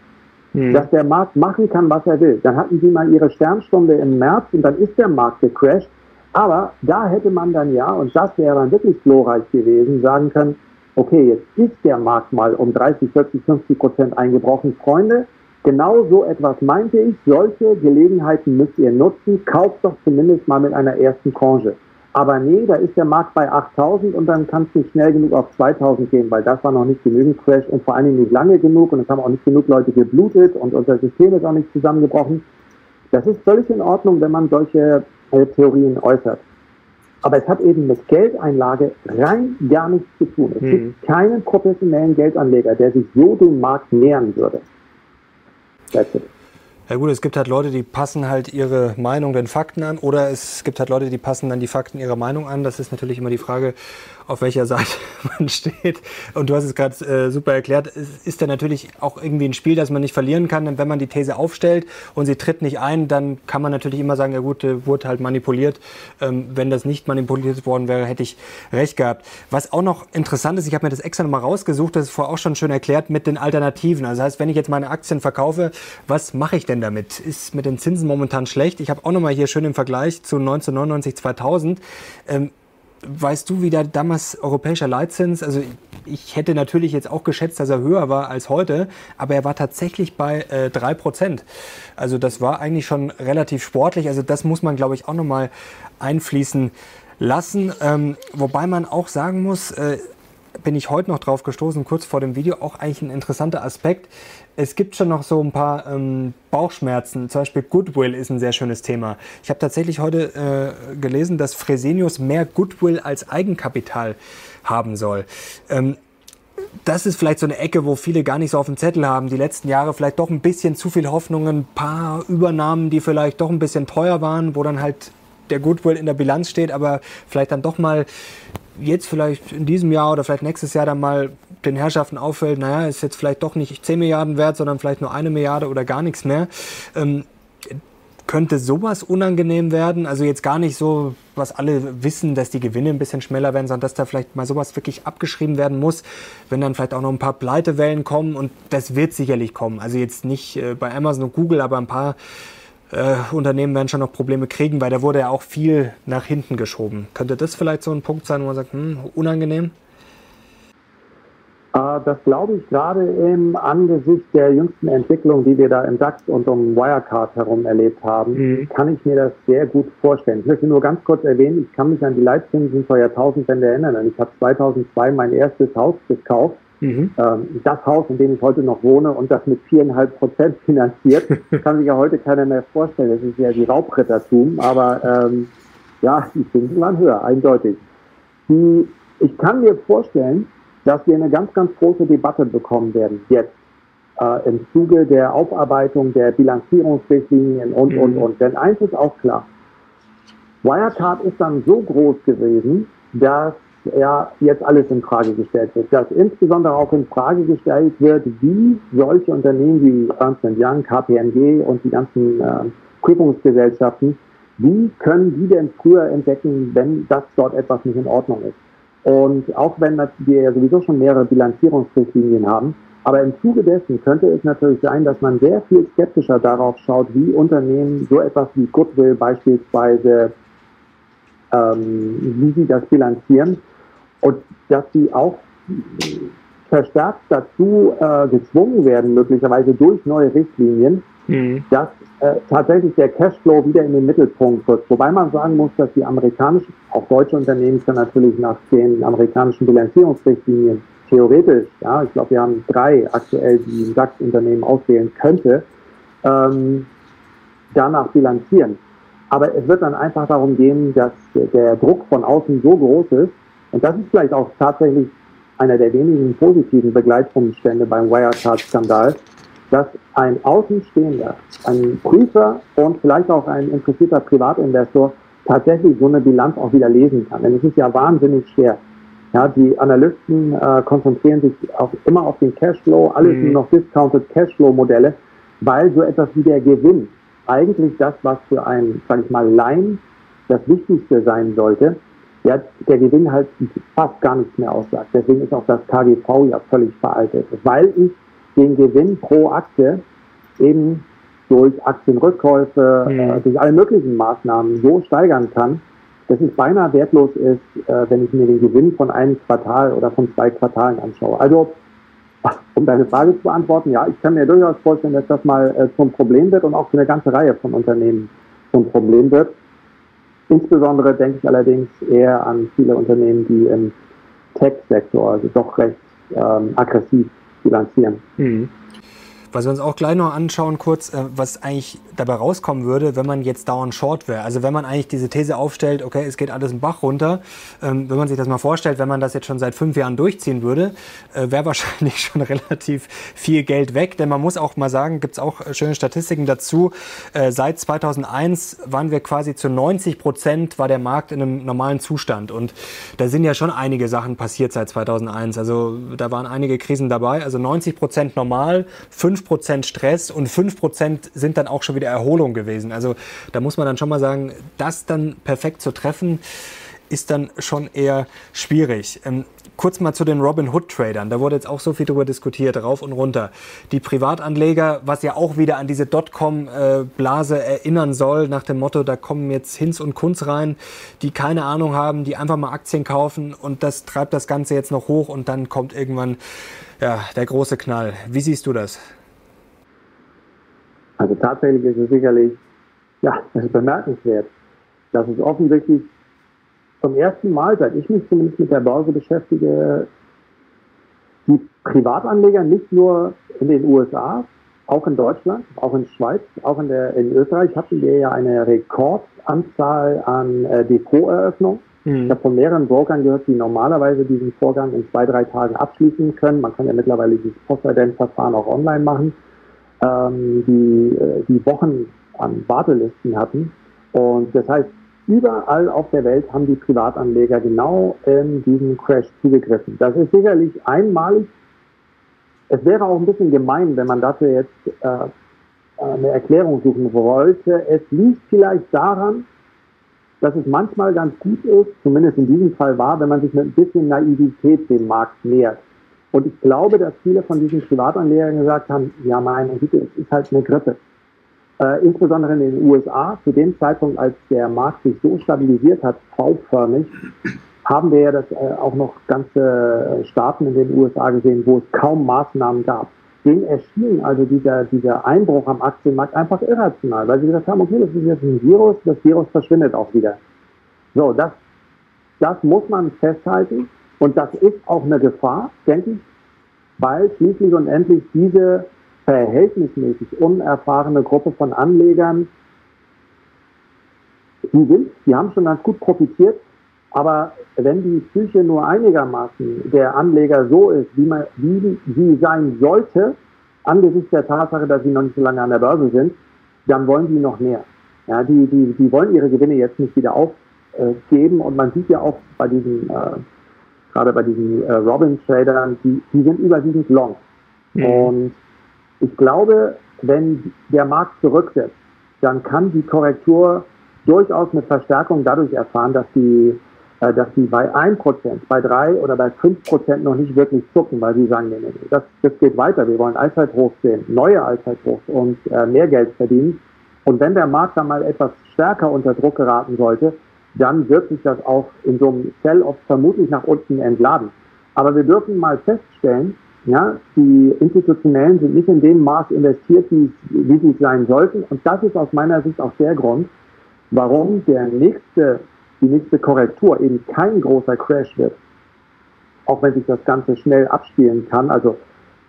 Hm. Dass der Markt machen kann, was er will. Dann hatten sie mal ihre Sternstunde im März und dann ist der Markt gecrashed. Aber da hätte man dann ja, und das wäre dann wirklich glorreich gewesen, sagen können, okay, jetzt ist der Markt mal um 30, 40, 50 Prozent eingebrochen. Freunde, genau so etwas meinte ich. Solche Gelegenheiten müsst ihr nutzen. Kauft doch zumindest mal mit einer ersten Tranche. Aber nee, da ist der Markt bei 8000 und dann kann es nicht schnell genug auf 2000 gehen, weil das war noch nicht genügend Crash und vor allen Dingen nicht lange genug und es haben auch nicht genug Leute geblutet und unser System ist auch nicht zusammengebrochen. Das ist völlig in Ordnung, wenn man solche äh, Theorien äußert. Aber es hat eben mit Geldeinlage rein gar nichts zu tun. Es hm. gibt keinen professionellen Geldanleger, der sich so dem Markt nähern würde. That's it. Ja gut, es gibt halt Leute, die passen halt ihre Meinung den Fakten an oder es gibt halt Leute, die passen dann die Fakten ihrer Meinung an. Das ist natürlich immer die Frage, auf welcher Seite man steht. Und du hast es gerade äh, super erklärt. Es ist ja natürlich auch irgendwie ein Spiel, das man nicht verlieren kann. Denn wenn man die These aufstellt und sie tritt nicht ein, dann kann man natürlich immer sagen, ja gut, äh, wurde halt manipuliert. Ähm, wenn das nicht manipuliert worden wäre, hätte ich recht gehabt. Was auch noch interessant ist, ich habe mir das extra nochmal rausgesucht, das ist vorher auch schon schön erklärt, mit den Alternativen. Also das heißt, wenn ich jetzt meine Aktien verkaufe, was mache ich denn damit? Ist mit den Zinsen momentan schlecht? Ich habe auch nochmal hier schön im Vergleich zu 1999, 2000. Ähm, weißt du, wie der damals europäischer Leitzins, also ich hätte natürlich jetzt auch geschätzt, dass er höher war als heute, aber er war tatsächlich bei äh, 3%. Also das war eigentlich schon relativ sportlich. Also das muss man, glaube ich, auch nochmal einfließen lassen. Ähm, wobei man auch sagen muss, äh, bin ich heute noch drauf gestoßen, kurz vor dem Video, auch eigentlich ein interessanter Aspekt. Es gibt schon noch so ein paar ähm, Bauchschmerzen. Zum Beispiel Goodwill ist ein sehr schönes Thema. Ich habe tatsächlich heute äh, gelesen, dass Fresenius mehr Goodwill als Eigenkapital haben soll. Ähm, das ist vielleicht so eine Ecke, wo viele gar nicht so auf dem Zettel haben. Die letzten Jahre vielleicht doch ein bisschen zu viel Hoffnungen, ein paar Übernahmen, die vielleicht doch ein bisschen teuer waren, wo dann halt der Goodwill in der Bilanz steht, aber vielleicht dann doch mal jetzt vielleicht in diesem Jahr oder vielleicht nächstes Jahr dann mal den Herrschaften auffällt, naja, ist jetzt vielleicht doch nicht 10 Milliarden wert, sondern vielleicht nur eine Milliarde oder gar nichts mehr. Ähm, könnte sowas unangenehm werden? Also jetzt gar nicht so, was alle wissen, dass die Gewinne ein bisschen schneller werden, sondern dass da vielleicht mal sowas wirklich abgeschrieben werden muss, wenn dann vielleicht auch noch ein paar Pleitewellen kommen und das wird sicherlich kommen. Also jetzt nicht äh, bei Amazon und Google, aber ein paar äh, Unternehmen werden schon noch Probleme kriegen, weil da wurde ja auch viel nach hinten geschoben. Könnte das vielleicht so ein Punkt sein, wo man sagt, hm, unangenehm? Äh, das glaube ich gerade im Angesicht der jüngsten Entwicklung, die wir da im DAX und um Wirecard herum erlebt haben, mhm. kann ich mir das sehr gut vorstellen. Ich möchte nur ganz kurz erwähnen, ich kann mich an die Leitzinsen vor Jahrtausendwende erinnern. Ich habe 2002 mein erstes Haus gekauft Mhm. Ähm, das Haus, in dem ich heute noch wohne und das mit viereinhalb Prozent finanziert, kann sich ja heute keiner mehr vorstellen. Das ist ja die Raubrittertum, aber ähm, ja, die Zinsen waren höher, eindeutig. Die, ich kann mir vorstellen, dass wir eine ganz, ganz große Debatte bekommen werden jetzt äh, im Zuge der Aufarbeitung der Bilanzierungsrichtlinien und, mhm. und, und. Denn eins ist auch klar. Wirecard ist dann so groß gewesen, dass ja jetzt alles in Frage gestellt wird. Dass insbesondere auch in Frage gestellt wird, wie solche Unternehmen wie Ernst Young, KPMG und die ganzen äh, Prüfungsgesellschaften, wie können die denn früher entdecken, wenn das dort etwas nicht in Ordnung ist? Und auch wenn wir ja sowieso schon mehrere Bilanzierungsrichtlinien haben, aber im Zuge dessen könnte es natürlich sein, dass man sehr viel skeptischer darauf schaut, wie Unternehmen so etwas wie Goodwill beispielsweise, ähm, wie sie das bilanzieren. Und dass sie auch verstärkt dazu äh, gezwungen werden, möglicherweise durch neue Richtlinien, mhm. dass äh, tatsächlich der Cashflow wieder in den Mittelpunkt wird. Wobei man sagen muss, dass die amerikanischen, auch deutsche Unternehmen dann natürlich nach den amerikanischen Bilanzierungsrichtlinien theoretisch, ja, ich glaube, wir haben drei aktuell, die ein DAX-Unternehmen auswählen könnte, ähm, danach bilanzieren. Aber es wird dann einfach darum gehen, dass der Druck von außen so groß ist, und das ist vielleicht auch tatsächlich einer der wenigen positiven Begleitumstände beim Wirecard-Skandal, dass ein Außenstehender, ein Prüfer und vielleicht auch ein interessierter Privatinvestor tatsächlich so eine Bilanz auch wieder lesen kann. Denn es ist ja wahnsinnig schwer. Ja, die Analysten äh, konzentrieren sich auch immer auf den Cashflow, alles mhm. nur noch discounted Cashflow-Modelle, weil so etwas wie der Gewinn eigentlich das, was für ein, sage ich mal, Laien das Wichtigste sein sollte, ja, der Gewinn halt fast gar nichts mehr aussagt. Deswegen ist auch das KGV ja völlig veraltet, weil ich den Gewinn pro Aktie eben durch Aktienrückkäufe, mhm. äh, durch alle möglichen Maßnahmen so steigern kann, dass es beinahe wertlos ist, äh, wenn ich mir den Gewinn von einem Quartal oder von zwei Quartalen anschaue. Also, um deine Frage zu beantworten, ja, ich kann mir durchaus vorstellen, dass das mal äh, zum Problem wird und auch für eine ganze Reihe von Unternehmen zum Problem wird. Insbesondere denke ich allerdings eher an viele Unternehmen, die im Tech-Sektor, also doch recht ähm, aggressiv bilanzieren. Mhm. Was wir uns auch gleich noch anschauen, kurz, äh, was eigentlich dabei rauskommen würde, wenn man jetzt dauernd short wäre. Also wenn man eigentlich diese These aufstellt, okay, es geht alles im Bach runter, ähm, wenn man sich das mal vorstellt, wenn man das jetzt schon seit fünf Jahren durchziehen würde, äh, wäre wahrscheinlich schon relativ viel Geld weg. Denn man muss auch mal sagen, gibt es auch schöne Statistiken dazu. Äh, seit 2001 waren wir quasi zu 90 Prozent war der Markt in einem normalen Zustand. Und da sind ja schon einige Sachen passiert seit 2001. Also da waren einige Krisen dabei. Also 90 Prozent normal, 5 5% Stress und 5% sind dann auch schon wieder Erholung gewesen. Also da muss man dann schon mal sagen, das dann perfekt zu treffen, ist dann schon eher schwierig. Ähm, kurz mal zu den Robin Hood Tradern. Da wurde jetzt auch so viel darüber diskutiert, rauf und runter. Die Privatanleger, was ja auch wieder an diese Dotcom-Blase erinnern soll, nach dem Motto, da kommen jetzt Hinz und Kunz rein, die keine Ahnung haben, die einfach mal Aktien kaufen und das treibt das Ganze jetzt noch hoch und dann kommt irgendwann ja, der große Knall. Wie siehst du das? Also tatsächlich ist es sicherlich, ja, es ist bemerkenswert, dass es offensichtlich zum ersten Mal, seit ich mich zumindest mit der Börse beschäftige, die Privatanleger nicht nur in den USA, auch in Deutschland, auch in Schweiz, auch in, der, in Österreich hatten wir ja eine Rekordanzahl an äh, Depoteröffnungen. Mhm. Ich habe von mehreren Brokern gehört, die normalerweise diesen Vorgang in zwei, drei Tagen abschließen können. Man kann ja mittlerweile dieses Postident-Verfahren auch online machen ähm, die, äh, die Wochen an Wartelisten hatten. Und das heißt, überall auf der Welt haben die Privatanleger genau in diesen Crash zugegriffen. Das ist sicherlich einmalig. Es wäre auch ein bisschen gemein, wenn man dafür jetzt äh, eine Erklärung suchen wollte. Es liegt vielleicht daran, dass es manchmal ganz gut ist, zumindest in diesem Fall war, wenn man sich mit ein bisschen Naivität dem Markt nähert. Und ich glaube, dass viele von diesen Privatanlegern gesagt haben, ja, meine Güte, es ist halt eine Grippe. Äh, insbesondere in den USA, zu dem Zeitpunkt, als der Markt sich so stabilisiert hat, V-förmig, haben wir ja das äh, auch noch ganze Staaten in den USA gesehen, wo es kaum Maßnahmen gab. Denen erschien also dieser, dieser Einbruch am Aktienmarkt einfach irrational, weil sie gesagt haben, okay, das ist jetzt ein Virus, das Virus verschwindet auch wieder. So, das, das muss man festhalten. Und das ist auch eine Gefahr, denke ich, weil schließlich und endlich diese verhältnismäßig unerfahrene Gruppe von Anlegern, die sind, die haben schon ganz gut profitiert, aber wenn die Psyche nur einigermaßen der Anleger so ist, wie, man, wie sie sein sollte, angesichts der Tatsache, dass sie noch nicht so lange an der Börse sind, dann wollen die noch mehr. Ja, die, die, die wollen ihre Gewinne jetzt nicht wieder aufgeben und man sieht ja auch bei diesen äh, gerade bei diesen äh, Robin-Tradern, die, die sind überwiegend long. Mhm. Und ich glaube, wenn der Markt zurücksetzt, dann kann die Korrektur durchaus mit Verstärkung dadurch erfahren, dass die, äh, dass die bei 1%, bei 3 oder bei 5% noch nicht wirklich zucken, weil sie sagen, nee, nee, nee, das, das geht weiter, wir wollen Allzeithochs sehen, neue Allzeithochs und äh, mehr Geld verdienen. Und wenn der Markt dann mal etwas stärker unter Druck geraten sollte, dann wird sich das auch in so einem Sell-Off vermutlich nach unten entladen. Aber wir dürfen mal feststellen, ja, die Institutionellen sind nicht in dem Maß investiert, wie, wie sie sein sollten. Und das ist aus meiner Sicht auch der Grund, warum der nächste, die nächste Korrektur eben kein großer Crash wird. Auch wenn sich das Ganze schnell abspielen kann. Also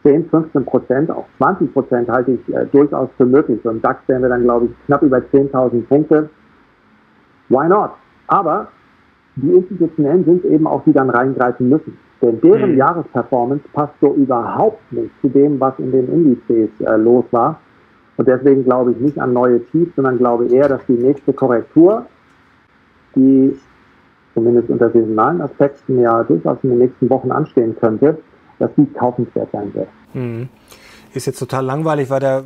10, 15 Prozent, auch 20 Prozent halte ich äh, durchaus für möglich. So im DAX wären wir dann, glaube ich, knapp über 10.000 Punkte. Why not? Aber die Institutionellen sind eben auch, die dann reingreifen müssen. Denn deren mhm. Jahresperformance passt so überhaupt nicht zu dem, was in den Indizes äh, los war. Und deswegen glaube ich nicht an neue Tiefs, sondern glaube eher, dass die nächste Korrektur, die zumindest unter saisonalen Aspekten ja durchaus in den nächsten Wochen anstehen könnte, dass die kaufenswert sein wird. Mhm. Ist jetzt total langweilig, weil da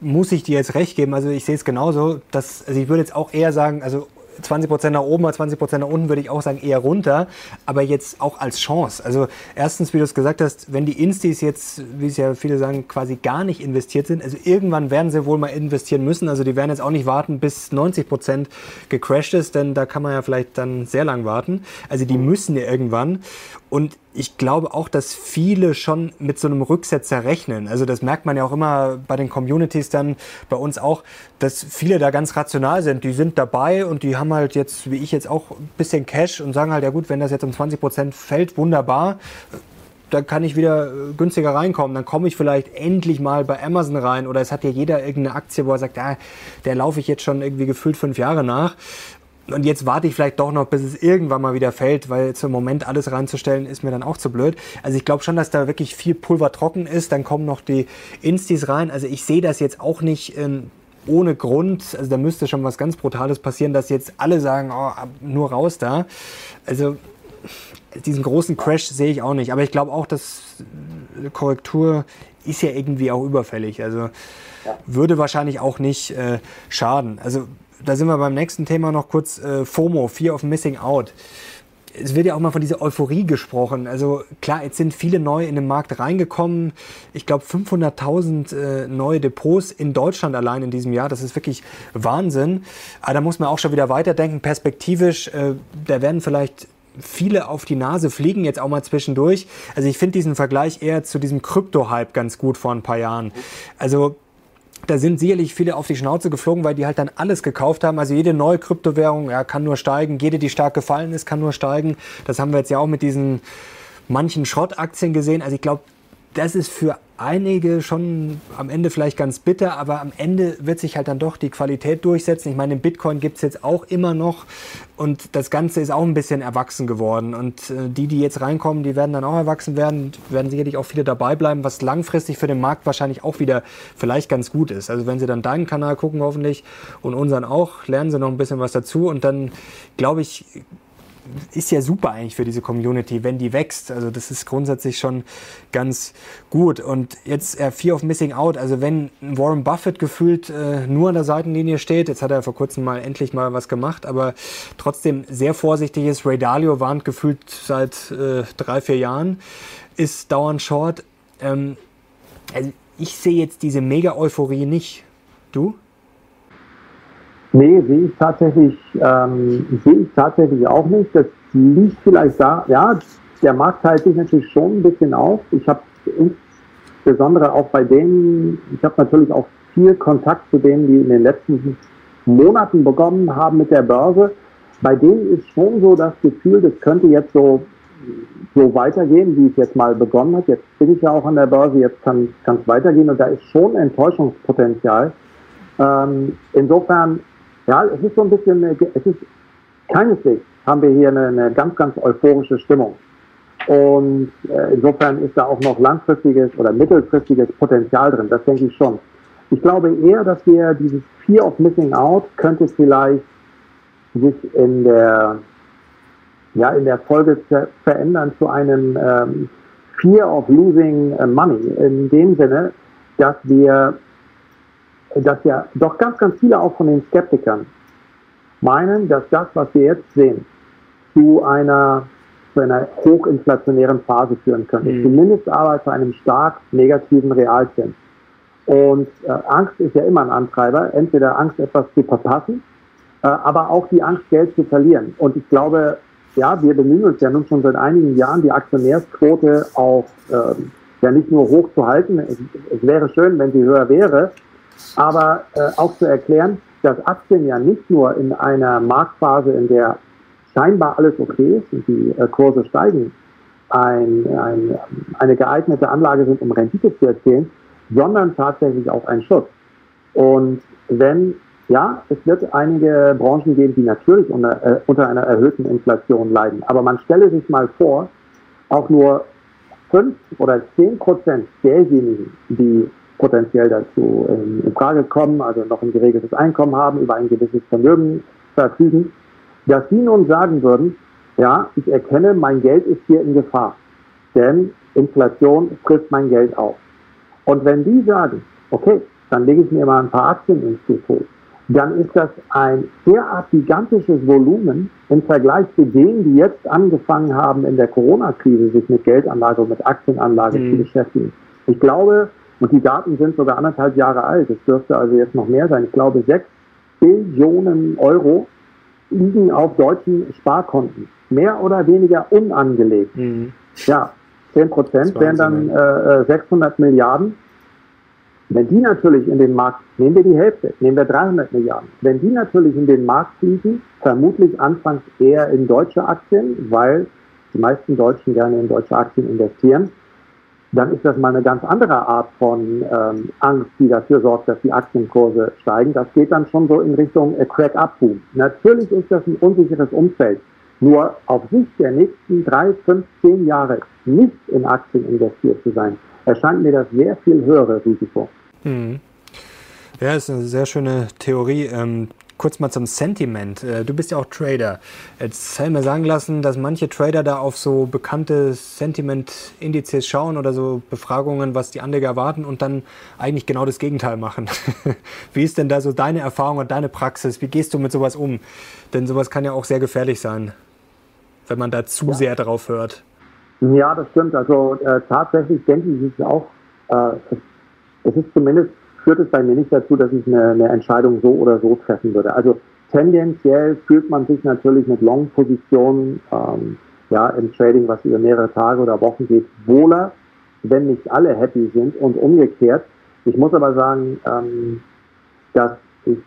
muss ich dir jetzt recht geben. Also ich sehe es genauso. Dass, also ich würde jetzt auch eher sagen, also 20% nach oben oder 20% nach unten, würde ich auch sagen, eher runter. Aber jetzt auch als Chance. Also erstens, wie du es gesagt hast, wenn die Instis jetzt, wie es ja viele sagen, quasi gar nicht investiert sind, also irgendwann werden sie wohl mal investieren müssen. Also die werden jetzt auch nicht warten, bis 90% gecrashed ist, denn da kann man ja vielleicht dann sehr lang warten. Also die müssen ja irgendwann. Und ich glaube auch, dass viele schon mit so einem Rücksetzer rechnen. Also das merkt man ja auch immer bei den Communities dann, bei uns auch, dass viele da ganz rational sind. Die sind dabei und die haben halt jetzt, wie ich jetzt auch, ein bisschen Cash und sagen halt, ja gut, wenn das jetzt um 20 Prozent fällt, wunderbar. Dann kann ich wieder äh, günstiger reinkommen. Dann komme ich vielleicht endlich mal bei Amazon rein. Oder es hat ja jeder irgendeine Aktie, wo er sagt, ah, der laufe ich jetzt schon irgendwie gefühlt fünf Jahre nach. Und jetzt warte ich vielleicht doch noch, bis es irgendwann mal wieder fällt, weil im Moment alles reinzustellen, ist mir dann auch zu blöd. Also ich glaube schon, dass da wirklich viel Pulver trocken ist. Dann kommen noch die Instis rein. Also ich sehe das jetzt auch nicht ähm, ohne Grund. Also da müsste schon was ganz Brutales passieren, dass jetzt alle sagen, oh, nur raus da. Also diesen großen Crash sehe ich auch nicht. Aber ich glaube auch, dass Korrektur ist ja irgendwie auch überfällig. Also würde wahrscheinlich auch nicht äh, schaden. Also da sind wir beim nächsten Thema noch kurz äh, FOMO, Fear of Missing Out. Es wird ja auch mal von dieser Euphorie gesprochen. Also klar, jetzt sind viele neu in den Markt reingekommen. Ich glaube 500.000 äh, neue Depots in Deutschland allein in diesem Jahr. Das ist wirklich Wahnsinn. Aber da muss man auch schon wieder weiterdenken. Perspektivisch, äh, da werden vielleicht viele auf die Nase fliegen jetzt auch mal zwischendurch. Also ich finde diesen Vergleich eher zu diesem Krypto-Hype ganz gut vor ein paar Jahren. Also da sind sicherlich viele auf die Schnauze geflogen, weil die halt dann alles gekauft haben. Also jede neue Kryptowährung ja, kann nur steigen, jede, die stark gefallen ist, kann nur steigen. Das haben wir jetzt ja auch mit diesen manchen Schrottaktien gesehen. Also ich glaube, das ist für einige schon am Ende vielleicht ganz bitter, aber am Ende wird sich halt dann doch die Qualität durchsetzen. Ich meine, den Bitcoin gibt es jetzt auch immer noch und das Ganze ist auch ein bisschen erwachsen geworden. Und äh, die, die jetzt reinkommen, die werden dann auch erwachsen werden, werden sicherlich auch viele dabei bleiben, was langfristig für den Markt wahrscheinlich auch wieder vielleicht ganz gut ist. Also wenn sie dann deinen Kanal gucken hoffentlich und unseren auch, lernen sie noch ein bisschen was dazu und dann glaube ich, ist ja super eigentlich für diese Community, wenn die wächst. Also das ist grundsätzlich schon ganz gut. Und jetzt äh, Fear of Missing Out, also wenn Warren Buffett gefühlt äh, nur an der Seitenlinie steht, jetzt hat er vor kurzem mal endlich mal was gemacht, aber trotzdem sehr vorsichtig ist. Ray Dalio warnt gefühlt seit äh, drei, vier Jahren, ist dauernd short. Ähm, also ich sehe jetzt diese Mega-Euphorie nicht. Du? Nee, sehe ich tatsächlich, ähm, sehe ich tatsächlich auch nicht. Das liegt vielleicht da, ja, der Markt teilt sich natürlich schon ein bisschen auf. Ich habe insbesondere auch bei denen, ich habe natürlich auch viel Kontakt zu denen, die in den letzten Monaten begonnen haben mit der Börse. Bei denen ist schon so das Gefühl, das könnte jetzt so, so weitergehen, wie es jetzt mal begonnen hat. Jetzt bin ich ja auch an der Börse, jetzt kann es weitergehen und da ist schon Enttäuschungspotenzial. Ähm, insofern ja, es ist so ein bisschen, es ist keineswegs haben wir hier eine, eine ganz, ganz euphorische Stimmung. Und äh, insofern ist da auch noch langfristiges oder mittelfristiges Potenzial drin, das denke ich schon. Ich glaube eher, dass wir dieses Fear of Missing Out könnte vielleicht sich in der, ja, in der Folge verändern zu einem ähm, Fear of Losing äh, Money. In dem Sinne, dass wir dass ja doch ganz, ganz viele auch von den Skeptikern meinen, dass das, was wir jetzt sehen, zu einer, zu einer hochinflationären Phase führen könnte. Mhm. Zumindest aber zu einem stark negativen Realzins. Und äh, Angst ist ja immer ein Antreiber. Entweder Angst, etwas zu verpassen, äh, aber auch die Angst, Geld zu verlieren. Und ich glaube, ja, wir bemühen uns ja nun schon seit einigen Jahren, die Aktionärsquote auch äh, ja nicht nur hoch zu halten. Es, es wäre schön, wenn sie höher wäre, aber äh, auch zu erklären, dass Aktien ja nicht nur in einer Marktphase, in der scheinbar alles okay ist und die äh, Kurse steigen, ein, ein, eine geeignete Anlage sind, um Rendite zu erzielen, sondern tatsächlich auch ein Schutz. Und wenn, ja, es wird einige Branchen geben, die natürlich unter, äh, unter einer erhöhten Inflation leiden. Aber man stelle sich mal vor, auch nur fünf oder zehn Prozent derjenigen, die potenziell dazu ähm, in Frage kommen, also noch ein geregeltes Einkommen haben, über ein gewisses Vermögen verfügen, dass sie nun sagen würden, ja, ich erkenne, mein Geld ist hier in Gefahr, denn Inflation frisst mein Geld auf. Und wenn die sagen, okay, dann lege ich mir mal ein paar Aktien ins Depot, dann ist das ein derart gigantisches Volumen im Vergleich zu denen, die jetzt angefangen haben, in der Corona-Krise sich mit Geldanlage und mit Aktienanlage mhm. zu beschäftigen. Ich glaube, und die Daten sind sogar anderthalb Jahre alt, es dürfte also jetzt noch mehr sein, ich glaube, sechs Billionen Euro liegen auf deutschen Sparkonten. Mehr oder weniger unangelegt. Mhm. Ja, 10 Prozent wären dann äh, 600 äh, Milliarden. Wenn die natürlich in den Markt, nehmen wir die Hälfte, nehmen wir 300 Milliarden, wenn die natürlich in den Markt fließen, vermutlich anfangs eher in deutsche Aktien, weil die meisten Deutschen gerne in deutsche Aktien investieren, dann ist das mal eine ganz andere Art von ähm, Angst, die dafür sorgt, dass die Aktienkurse steigen. Das geht dann schon so in Richtung äh, Crack-Up-Boom. Natürlich ist das ein unsicheres Umfeld. Nur auf Sicht der nächsten drei, fünf, zehn Jahre nicht in Aktien investiert zu sein, erscheint mir das sehr viel höhere Risiko. Hm. Ja, ist eine sehr schöne Theorie. Ähm, kurz mal zum Sentiment. Äh, du bist ja auch Trader. Jetzt habe ich mir sagen lassen, dass manche Trader da auf so bekannte Sentiment-Indizes schauen oder so Befragungen, was die Anleger erwarten und dann eigentlich genau das Gegenteil machen. Wie ist denn da so deine Erfahrung und deine Praxis? Wie gehst du mit sowas um? Denn sowas kann ja auch sehr gefährlich sein, wenn man da zu ja. sehr darauf hört. Ja, das stimmt. Also äh, tatsächlich denke ich, ist es auch, äh, es ist zumindest führt es bei mir nicht dazu, dass ich eine, eine Entscheidung so oder so treffen würde. Also tendenziell fühlt man sich natürlich mit Long-Positionen ähm, ja, im Trading, was über mehrere Tage oder Wochen geht, wohler, wenn nicht alle happy sind und umgekehrt. Ich muss aber sagen, ähm, dass ich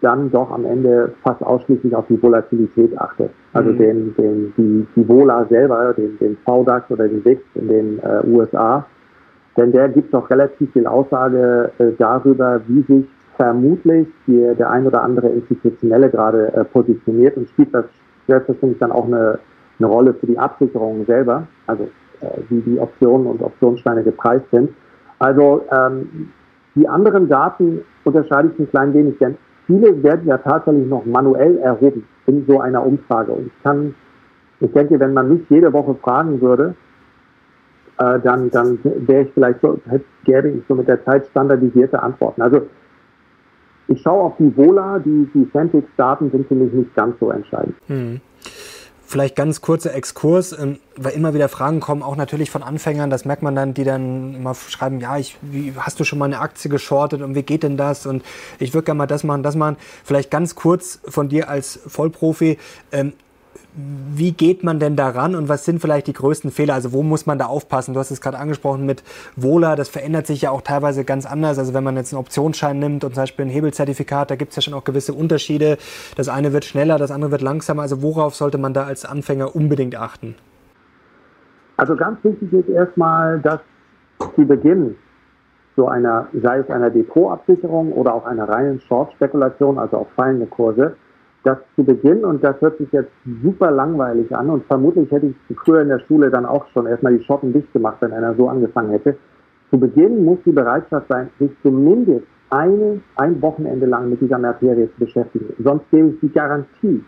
dann doch am Ende fast ausschließlich auf die Volatilität achte. Also mhm. den, den, die, die Vola selber, den, den VDAX oder den VIX in den äh, USA, denn der gibt doch relativ viel Aussage äh, darüber, wie sich vermutlich die, der ein oder andere Institutionelle gerade äh, positioniert und spielt das selbstverständlich dann auch eine, eine Rolle für die Absicherung selber, also äh, wie die Optionen und Optionssteine gepreist sind. Also ähm, die anderen Daten unterscheide ich ein klein wenig, denn viele werden ja tatsächlich noch manuell erhoben in so einer Umfrage. Und ich kann, ich denke, wenn man mich jede Woche fragen würde, äh, dann, dann wäre ich vielleicht so, gäbe ich so mit der Zeit standardisierte Antworten. Also ich schaue auf die Vola, die, die Centix-Daten sind für mich nicht ganz so entscheidend. Hm. Vielleicht ganz kurzer Exkurs, ähm, weil immer wieder Fragen kommen, auch natürlich von Anfängern, das merkt man dann, die dann immer schreiben, ja, ich, wie, hast du schon mal eine Aktie geschortet und wie geht denn das? Und ich würde gerne mal das machen, das machen. Vielleicht ganz kurz von dir als Vollprofi, ähm, wie geht man denn daran und was sind vielleicht die größten Fehler? Also wo muss man da aufpassen? Du hast es gerade angesprochen mit Wohler, das verändert sich ja auch teilweise ganz anders. Also wenn man jetzt einen Optionsschein nimmt und zum Beispiel ein Hebelzertifikat, da gibt es ja schon auch gewisse Unterschiede. Das eine wird schneller, das andere wird langsamer. Also worauf sollte man da als Anfänger unbedingt achten? Also ganz wichtig ist erstmal, dass zu Beginn so einer, sei es einer Depotabsicherung oder auch einer reinen Short-Spekulation, also auf fallende Kurse, das zu Beginn, und das hört sich jetzt super langweilig an, und vermutlich hätte ich früher in der Schule dann auch schon erstmal die Schotten dicht gemacht, wenn einer so angefangen hätte. Zu Beginn muss die Bereitschaft sein, sich zumindest eine, ein Wochenende lang mit dieser Materie zu beschäftigen. Sonst gebe ich die Garantie,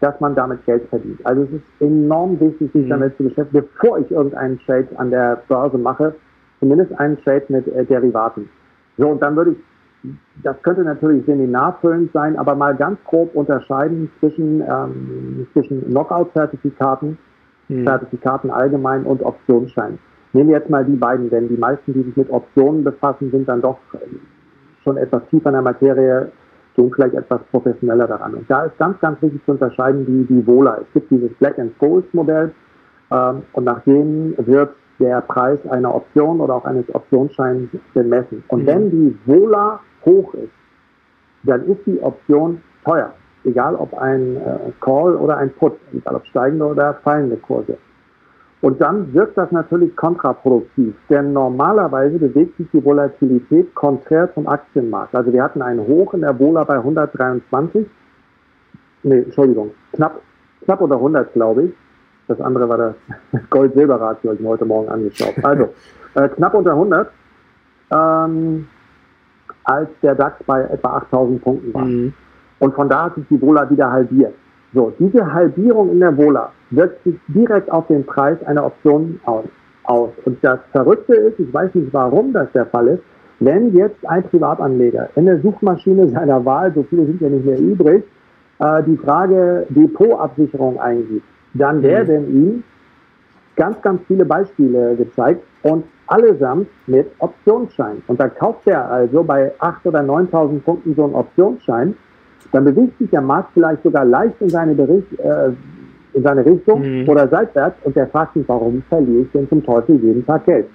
dass man damit Geld verdient. Also es ist enorm wichtig, sich mhm. damit zu beschäftigen, bevor ich irgendeinen Trade an der Börse mache, zumindest einen Trade mit äh, Derivaten. So, und dann würde ich das könnte natürlich seminarfüllend sein, aber mal ganz grob unterscheiden zwischen, ähm, zwischen Knockout-Zertifikaten, hm. Zertifikaten allgemein und Optionsscheinen. Nehmen wir jetzt mal die beiden, denn die meisten, die sich mit Optionen befassen, sind dann doch schon etwas tiefer in der Materie, tun vielleicht etwas professioneller daran. Und da ist ganz, ganz wichtig zu unterscheiden, die, die Wohler. Es gibt dieses Black and Scholes Modell ähm, und nach dem wird der Preis einer Option oder auch eines Optionsscheins bemessen. Und mhm. wenn die Wohler hoch ist, dann ist die Option teuer. Egal ob ein äh, Call oder ein Put, egal ob steigende oder fallende Kurse. Und dann wirkt das natürlich kontraproduktiv, denn normalerweise bewegt sich die Volatilität konträr zum Aktienmarkt. Also wir hatten einen Hoch in der Vola bei 123, nee, Entschuldigung, knapp, knapp unter 100, glaube ich. Das andere war das Gold-Silber-Ratio, ich mir heute Morgen angeschaut. Also, äh, knapp unter 100. Ähm, als der DAX bei etwa 8000 Punkten war. Mhm. Und von da hat sich die Vola wieder halbiert. So, diese Halbierung in der Vola wirkt sich direkt auf den Preis einer Option aus. aus. Und das Verrückte ist, ich weiß nicht, warum das der Fall ist, Wenn jetzt ein Privatanleger in der Suchmaschine seiner Wahl, so viele sind ja nicht mehr übrig, äh, die Frage Depotabsicherung eingibt, dann mhm. werden ihm ganz, ganz viele Beispiele gezeigt und allesamt mit Optionsschein. Und da kauft er also bei 8.000 oder 9.000 Punkten so einen Optionsschein, dann bewegt sich der Markt vielleicht sogar leicht in seine, Bericht, äh, in seine Richtung mhm. oder seitwärts und der fragt sich, warum verliere ich denn zum Teufel jeden Tag Geld?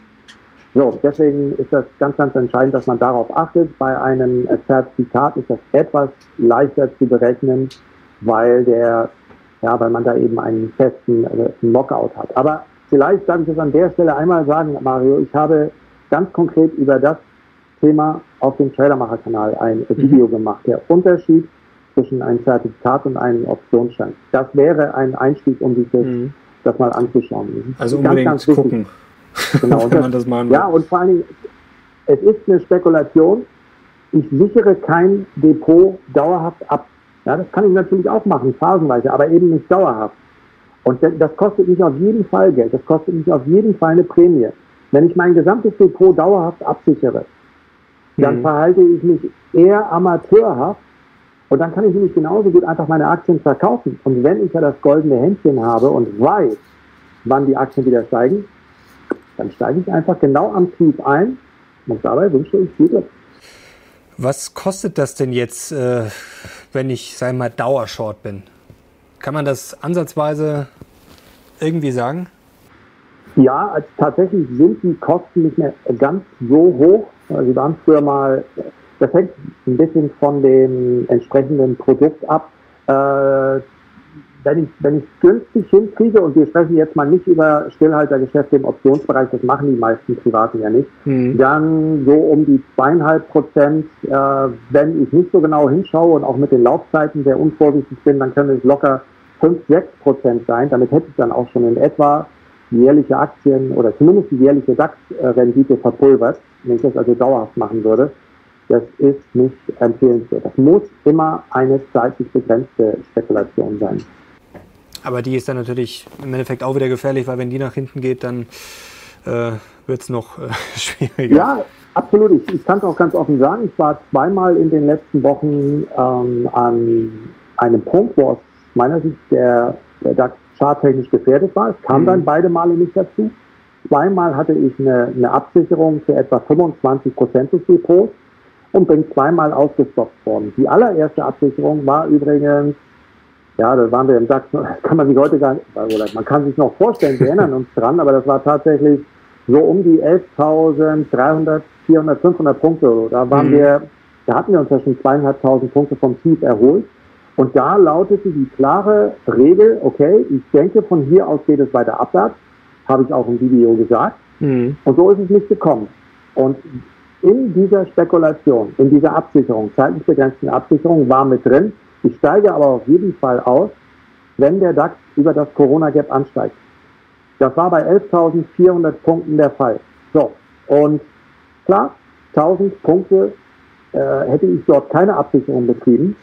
So, deswegen ist das ganz, ganz entscheidend, dass man darauf achtet. Bei einem Zertifikat ist das etwas leichter zu berechnen, weil der, ja, weil man da eben einen festen äh, Knockout hat. Aber vielleicht darf ich das an der Stelle einmal sagen, Mario. Ich habe ganz konkret über das Thema auf dem Tradermacher-Kanal ein mhm. Video gemacht. Der Unterschied zwischen einem Zertifikat und einem Optionsschein. Das wäre ein Einstieg, um sich das, mhm. das mal anzuschauen. Also unbedingt ganz, ganz gucken. Genau, wenn man das mal ja, und vor allen Dingen, es ist eine Spekulation. Ich sichere kein Depot dauerhaft ab. Ja, das kann ich natürlich auch machen, phasenweise, aber eben nicht dauerhaft. Und das kostet mich auf jeden Fall Geld. Das kostet mich auf jeden Fall eine Prämie. Wenn ich mein gesamtes Depot dauerhaft absichere, dann mhm. verhalte ich mich eher amateurhaft und dann kann ich nämlich genauso gut einfach meine Aktien verkaufen. Und wenn ich ja das goldene Händchen habe und weiß, wann die Aktien wieder steigen, dann steige ich einfach genau am Tief ein und dabei wünsche ich viel Glück. Was kostet das denn jetzt, äh, wenn ich, sagen wir mal, Dauershort bin? Kann man das ansatzweise irgendwie sagen? Ja, also tatsächlich sind die Kosten nicht mehr ganz so hoch. Sie waren früher mal, das hängt ein bisschen von dem entsprechenden Produkt ab. Äh, wenn ich wenn ich günstig hinkriege, und wir sprechen jetzt mal nicht über Stillhaltergeschäfte im Optionsbereich, das machen die meisten Privaten ja nicht, mhm. dann so um die zweieinhalb Prozent, äh, wenn ich nicht so genau hinschaue und auch mit den Laufzeiten sehr unvorsichtig bin, dann können es locker fünf sechs Prozent sein. Damit hätte ich dann auch schon in etwa jährliche Aktien oder zumindest die jährliche DAX-Rendite verpulvert, wenn ich das also dauerhaft machen würde. Das ist nicht empfehlenswert. Das muss immer eine zeitlich begrenzte Spekulation sein. Aber die ist dann natürlich im Endeffekt auch wieder gefährlich, weil wenn die nach hinten geht, dann äh, wird es noch äh, schwieriger. Ja, absolut. Ich, ich kann es auch ganz offen sagen. Ich war zweimal in den letzten Wochen ähm, an einem Punkt, wo aus meiner Sicht der, der DAX charttechnisch gefährdet war. Es kam mhm. dann beide Male nicht dazu. Zweimal hatte ich eine, eine Absicherung für etwa 25 Prozent des Depots und bin zweimal ausgestoppt worden. Die allererste Absicherung war übrigens ja, da waren wir im DAX, kann man sich heute gar nicht, oder man kann sich noch vorstellen, wir erinnern uns dran, aber das war tatsächlich so um die 11.300, 400, 500 Punkte. Da waren mhm. wir, da hatten wir uns ja schon zweieinhalbtausend Punkte vom Tief erholt. Und da lautete die klare Regel, okay, ich denke, von hier aus geht es weiter abwärts. Habe ich auch im Video gesagt. Mhm. Und so ist es nicht gekommen. Und in dieser Spekulation, in dieser Absicherung, zeitlich begrenzten Absicherung war mit drin, ich steige aber auf jeden Fall aus, wenn der DAX über das Corona-Gap ansteigt. Das war bei 11.400 Punkten der Fall. So, und klar, 1000 Punkte äh, hätte ich dort keine Absicherung betrieben,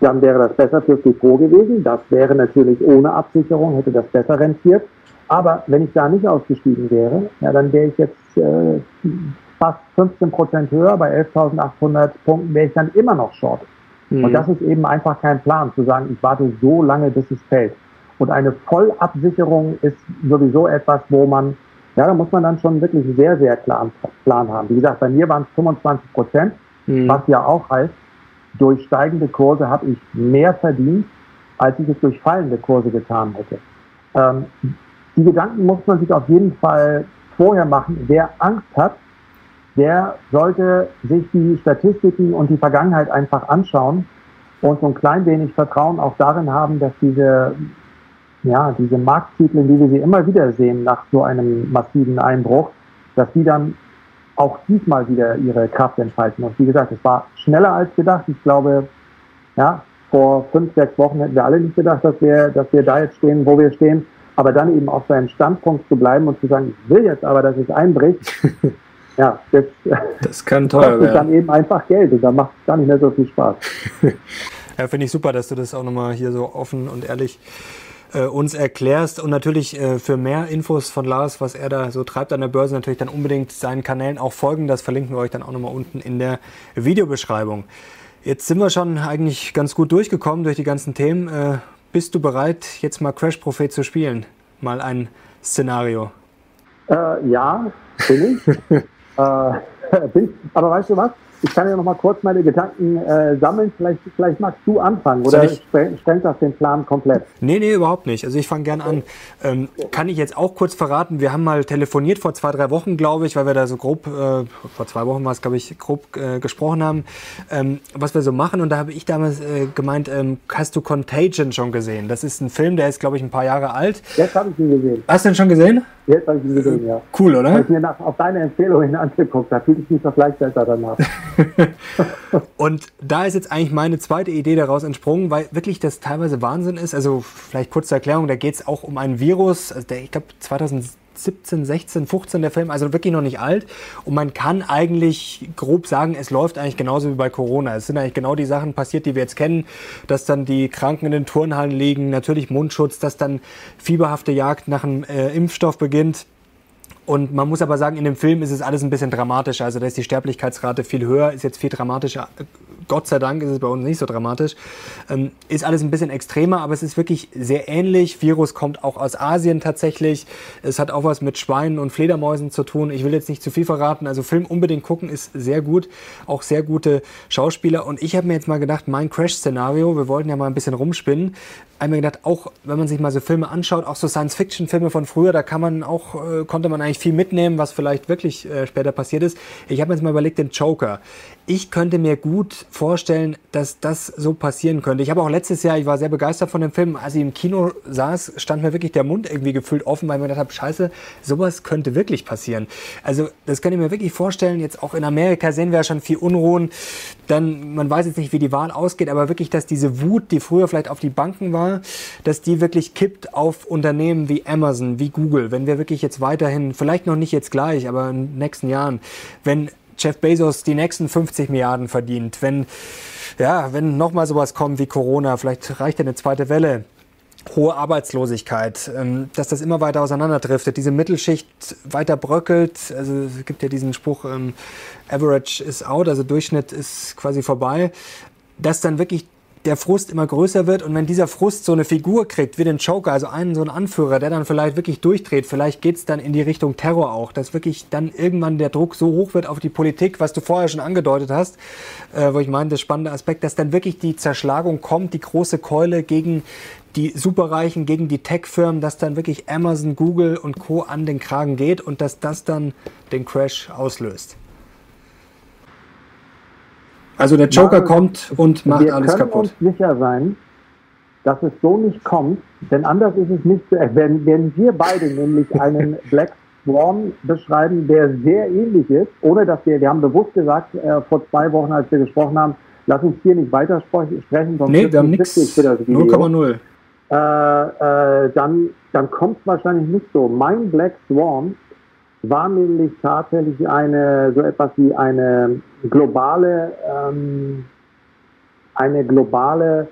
dann wäre das besser fürs Depot gewesen. Das wäre natürlich ohne Absicherung, hätte das besser rentiert. Aber wenn ich da nicht ausgestiegen wäre, ja, dann wäre ich jetzt äh, fast 15 Prozent höher. Bei 11.800 Punkten wäre ich dann immer noch short. Mhm. Und das ist eben einfach kein Plan, zu sagen, ich warte so lange, bis es fällt. Und eine Vollabsicherung ist sowieso etwas, wo man, ja, da muss man dann schon wirklich sehr, sehr klar einen Plan haben. Wie gesagt, bei mir waren es 25 Prozent, mhm. was ja auch heißt, durch steigende Kurse habe ich mehr verdient, als ich es durch fallende Kurse getan hätte. Ähm, die Gedanken muss man sich auf jeden Fall vorher machen. Wer Angst hat, der sollte sich die Statistiken und die Vergangenheit einfach anschauen und so ein klein wenig Vertrauen auch darin haben, dass diese, ja, diese Marktzyklen, wie wir sie immer wieder sehen nach so einem massiven Einbruch, dass die dann auch diesmal wieder ihre Kraft entfalten. Und wie gesagt, es war schneller als gedacht. Ich glaube, ja, vor fünf, sechs Wochen hätten wir alle nicht gedacht, dass wir, dass wir da jetzt stehen, wo wir stehen. Aber dann eben auf seinem Standpunkt zu bleiben und zu sagen, ich will jetzt aber, dass es einbricht, ja, das, das kann teuer werden. dann eben einfach Geld und da macht es gar nicht mehr so viel Spaß. ja, finde ich super, dass du das auch nochmal hier so offen und ehrlich äh, uns erklärst. Und natürlich äh, für mehr Infos von Lars, was er da so treibt an der Börse, natürlich dann unbedingt seinen Kanälen auch folgen. Das verlinken wir euch dann auch nochmal unten in der Videobeschreibung. Jetzt sind wir schon eigentlich ganz gut durchgekommen durch die ganzen Themen. Äh, bist du bereit, jetzt mal Crash Prophet zu spielen? Mal ein Szenario. Äh, ja, bin ich. äh, aber weißt du was? Ich kann ja noch mal kurz meine Gedanken äh, sammeln. Vielleicht, vielleicht magst du anfangen oder ich sprengt das den Plan komplett? Nee, nee, überhaupt nicht. Also ich fange gern an. Ähm, kann ich jetzt auch kurz verraten, wir haben mal telefoniert vor zwei, drei Wochen, glaube ich, weil wir da so grob, äh, vor zwei Wochen war es, glaube ich, grob äh, gesprochen haben, ähm, was wir so machen. Und da habe ich damals äh, gemeint, ähm, hast du Contagion schon gesehen? Das ist ein Film, der ist, glaube ich, ein paar Jahre alt. Jetzt habe ich ihn gesehen. Hast du ihn schon gesehen? Jetzt habe ich ihn gesehen, ja. Cool, oder? Habe ich mir nach, auf deine Empfehlung hin angeguckt. Da fühle ich mich doch gleich besser danach. und da ist jetzt eigentlich meine zweite Idee daraus entsprungen, weil wirklich das teilweise Wahnsinn ist. Also vielleicht kurz zur Erklärung, da geht es auch um ein Virus, also der, ich glaube 2017, 16, 15 der Film, also wirklich noch nicht alt. Und man kann eigentlich grob sagen, es läuft eigentlich genauso wie bei Corona. Es sind eigentlich genau die Sachen passiert, die wir jetzt kennen, dass dann die Kranken in den Turnhallen liegen, natürlich Mundschutz, dass dann fieberhafte Jagd nach einem äh, Impfstoff beginnt. Und man muss aber sagen, in dem Film ist es alles ein bisschen dramatischer. Also da ist die Sterblichkeitsrate viel höher, ist jetzt viel dramatischer. Gott sei Dank ist es bei uns nicht so dramatisch. Ähm, ist alles ein bisschen extremer, aber es ist wirklich sehr ähnlich. Virus kommt auch aus Asien tatsächlich. Es hat auch was mit Schweinen und Fledermäusen zu tun. Ich will jetzt nicht zu viel verraten. Also Film unbedingt gucken ist sehr gut. Auch sehr gute Schauspieler. Und ich habe mir jetzt mal gedacht, mein Crash-Szenario, wir wollten ja mal ein bisschen rumspinnen, einmal gedacht, auch wenn man sich mal so Filme anschaut, auch so Science-Fiction-Filme von früher, da kann man auch, äh, konnte man eigentlich viel mitnehmen, was vielleicht wirklich äh, später passiert ist. Ich habe mir jetzt mal überlegt, den Joker. Ich könnte mir gut vorstellen, dass das so passieren könnte. Ich habe auch letztes Jahr, ich war sehr begeistert von dem Film, als ich im Kino saß, stand mir wirklich der Mund irgendwie gefühlt offen, weil ich mir gedacht habe, scheiße, sowas könnte wirklich passieren. Also das kann ich mir wirklich vorstellen. Jetzt auch in Amerika sehen wir ja schon viel Unruhen. Dann, man weiß jetzt nicht, wie die Wahl ausgeht, aber wirklich, dass diese Wut, die früher vielleicht auf die Banken war, dass die wirklich kippt auf Unternehmen wie Amazon, wie Google. Wenn wir wirklich jetzt weiterhin, vielleicht noch nicht jetzt gleich, aber in den nächsten Jahren, wenn Jeff Bezos die nächsten 50 Milliarden verdient, wenn, ja, wenn nochmal sowas kommt wie Corona, vielleicht reicht ja eine zweite Welle, hohe Arbeitslosigkeit, ähm, dass das immer weiter auseinanderdriftet, diese Mittelschicht weiter bröckelt. Also es gibt ja diesen Spruch, ähm, Average is out, also Durchschnitt ist quasi vorbei, dass dann wirklich der Frust immer größer wird und wenn dieser Frust so eine Figur kriegt wie den Joker, also einen so einen Anführer, der dann vielleicht wirklich durchdreht, vielleicht geht es dann in die Richtung Terror auch, dass wirklich dann irgendwann der Druck so hoch wird auf die Politik, was du vorher schon angedeutet hast, äh, wo ich meine, der spannende Aspekt, dass dann wirklich die Zerschlagung kommt, die große Keule gegen die Superreichen, gegen die Tech-Firmen, dass dann wirklich Amazon, Google und Co. an den Kragen geht und dass das dann den Crash auslöst. Also der Joker kommt und macht wir alles kaputt. Können uns sicher sein, dass es so nicht kommt, denn anders ist es nicht zu erwähnen. Wenn wir beide nämlich einen Black Swan beschreiben, der sehr ähnlich ist, ohne dass wir, wir haben bewusst gesagt, äh, vor zwei Wochen, als wir gesprochen haben, lass uns hier nicht weiter sprechen, sonst nee, wir haben nichts. 0,0. Äh, äh, dann, dann kommt es wahrscheinlich nicht so. Mein Black Swan war nämlich tatsächlich eine, so etwas wie eine globale, ähm, eine globale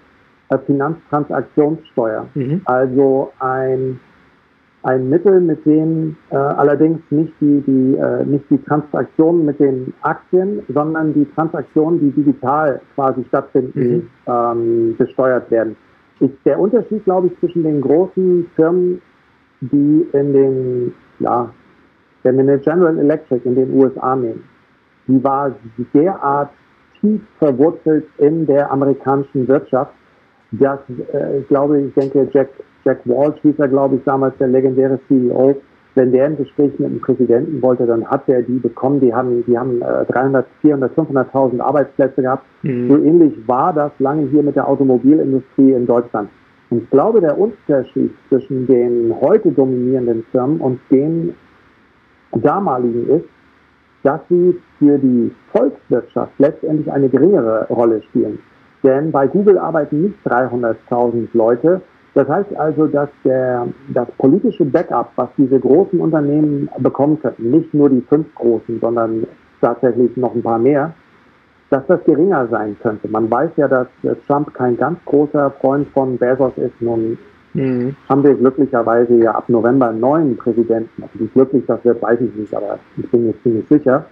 äh, Finanztransaktionssteuer. Mhm. Also ein, ein Mittel, mit dem äh, allerdings nicht die, die, äh, nicht die Transaktionen mit den Aktien, sondern die Transaktionen, die digital quasi stattfinden, mhm. ähm, besteuert werden. Ist der Unterschied, glaube ich, zwischen den großen Firmen, die in den ja, wenn wir eine General Electric in den USA nehmen, die war derart tief verwurzelt in der amerikanischen Wirtschaft, dass, äh, ich glaube, ich denke, Jack, Jack Walsh hieß er, glaube ich, damals der legendäre CEO, wenn der ein Gespräch mit dem Präsidenten wollte, dann hat er die bekommen. Die haben, die haben äh, 300, 400, 500.000 Arbeitsplätze gehabt. Mhm. So ähnlich war das lange hier mit der Automobilindustrie in Deutschland. Und ich glaube, der Unterschied zwischen den heute dominierenden Firmen und den damaligen ist, dass sie für die Volkswirtschaft letztendlich eine geringere Rolle spielen. Denn bei Google arbeiten nicht 300.000 Leute. Das heißt also, dass der, das politische Backup, was diese großen Unternehmen bekommen könnten, nicht nur die fünf großen, sondern tatsächlich noch ein paar mehr, dass das geringer sein könnte. Man weiß ja, dass Trump kein ganz großer Freund von Bezos ist. Nun mhm. haben wir glücklicherweise ja ab November einen neuen Präsidenten. Also wie glücklich das wird, weiß ich nicht, aber ich bin mir ziemlich sicher.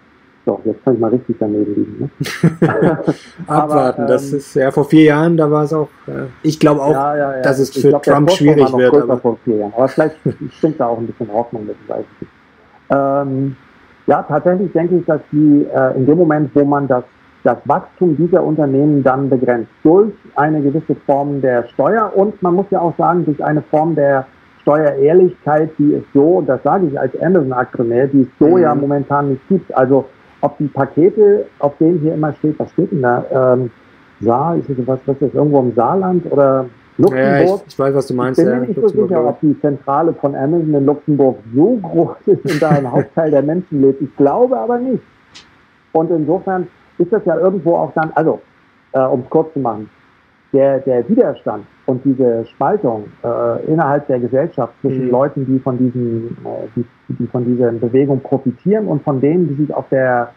So, jetzt kann ich mal richtig daneben liegen. Ne? Abwarten, aber, das ähm, ist ja vor vier Jahren, da war es auch, äh, ich glaube auch, ja, ja, ja. dass es für glaub, Trump schwierig wird. Aber, vor vier Jahren. aber vielleicht stimmt da auch ein bisschen Hoffnung mit, weiß ich nicht. Ähm, ja, tatsächlich denke ich, dass die äh, in dem Moment, wo man das, das Wachstum dieser Unternehmen dann begrenzt durch eine gewisse Form der Steuer und man muss ja auch sagen, durch eine Form der Steuerehrlichkeit, die es so, das sage ich als Amazon-Aktionär, die es so mhm. ja momentan nicht gibt. Also ob die Pakete, auf denen hier immer steht, was steht denn da? Ähm, Saar, ist das, was, was ist das, irgendwo im Saarland oder Luxemburg? Ja, ich, ich, weiß, was du meinst. Ich bin mir nicht so sicher, ob die Zentrale von Amazon in Luxemburg so groß ist und da ein Hauptteil der Menschen lebt. Ich glaube aber nicht. Und insofern ist das ja irgendwo auch dann, also, äh, um es kurz zu machen, der, der Widerstand und diese Spaltung äh, innerhalb der Gesellschaft zwischen mhm. Leuten, die von diesen, äh, die, die von dieser Bewegung profitieren und von denen, die sich auf der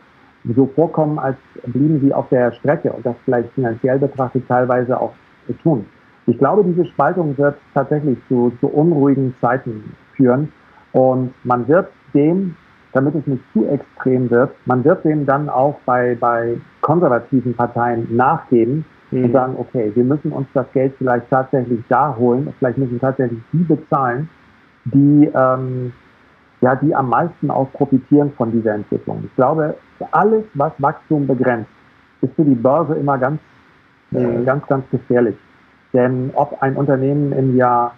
so vorkommen, als blieben sie auf der Strecke und das vielleicht finanziell betrachtet teilweise auch tun. Ich glaube, diese Spaltung wird tatsächlich zu, zu unruhigen Zeiten führen und man wird dem, damit es nicht zu extrem wird, man wird dem dann auch bei, bei konservativen Parteien nachgeben, mhm. und sagen, okay, wir müssen uns das Geld vielleicht tatsächlich da holen, vielleicht müssen tatsächlich die bezahlen, die, ähm, ja, die am meisten auch profitieren von dieser Entwicklung. Ich glaube, alles, was Wachstum begrenzt, ist für die Börse immer ganz, äh, mhm. ganz, ganz gefährlich. Denn ob ein Unternehmen im Jahr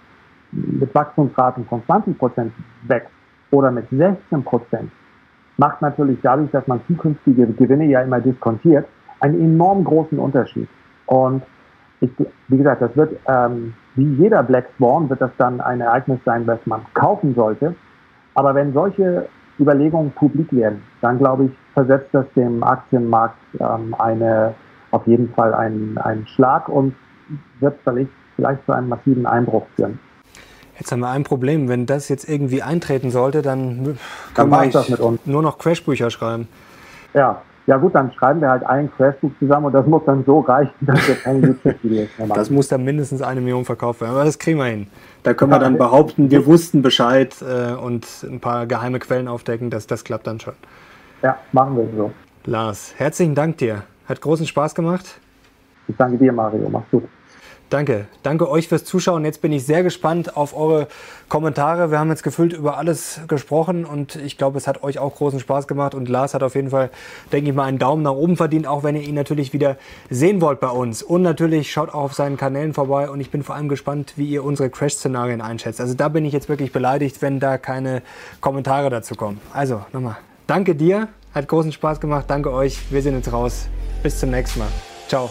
mit Wachstumsraten von 20 Prozent wächst oder mit 16 Prozent, macht natürlich dadurch, dass man zukünftige Gewinne ja immer diskontiert, einen enorm großen Unterschied. Und ich, wie gesagt, das wird, ähm, wie jeder Black Swan, wird das dann ein Ereignis sein, das man kaufen sollte. Aber wenn solche Überlegungen publik werden, dann glaube ich, versetzt das dem Aktienmarkt ähm, eine, auf jeden Fall einen, einen Schlag und wird vielleicht, vielleicht zu einem massiven Einbruch führen. Jetzt haben wir ein Problem. Wenn das jetzt irgendwie eintreten sollte, dann kann man nur noch Crashbücher schreiben. Ja, ja gut, dann schreiben wir halt ein Crashbuch zusammen und das muss dann so reichen, dass wir keine YouTube-Videos mehr machen. Das muss dann mindestens eine Million verkauft werden, aber das kriegen wir hin. Da können wir dann behaupten, wir wussten Bescheid äh, und ein paar geheime Quellen aufdecken, dass das klappt dann schon. Ja, machen wir so. Lars, herzlichen Dank dir. Hat großen Spaß gemacht. Ich danke dir, Mario. Mach's gut. Danke. Danke euch fürs Zuschauen. Jetzt bin ich sehr gespannt auf eure Kommentare. Wir haben jetzt gefühlt über alles gesprochen und ich glaube, es hat euch auch großen Spaß gemacht und Lars hat auf jeden Fall, denke ich mal, einen Daumen nach oben verdient, auch wenn ihr ihn natürlich wieder sehen wollt bei uns. Und natürlich schaut auch auf seinen Kanälen vorbei und ich bin vor allem gespannt, wie ihr unsere Crash-Szenarien einschätzt. Also da bin ich jetzt wirklich beleidigt, wenn da keine Kommentare dazu kommen. Also nochmal, danke dir, hat großen Spaß gemacht, danke euch. Wir sehen uns raus. Bis zum nächsten Mal. Ciao.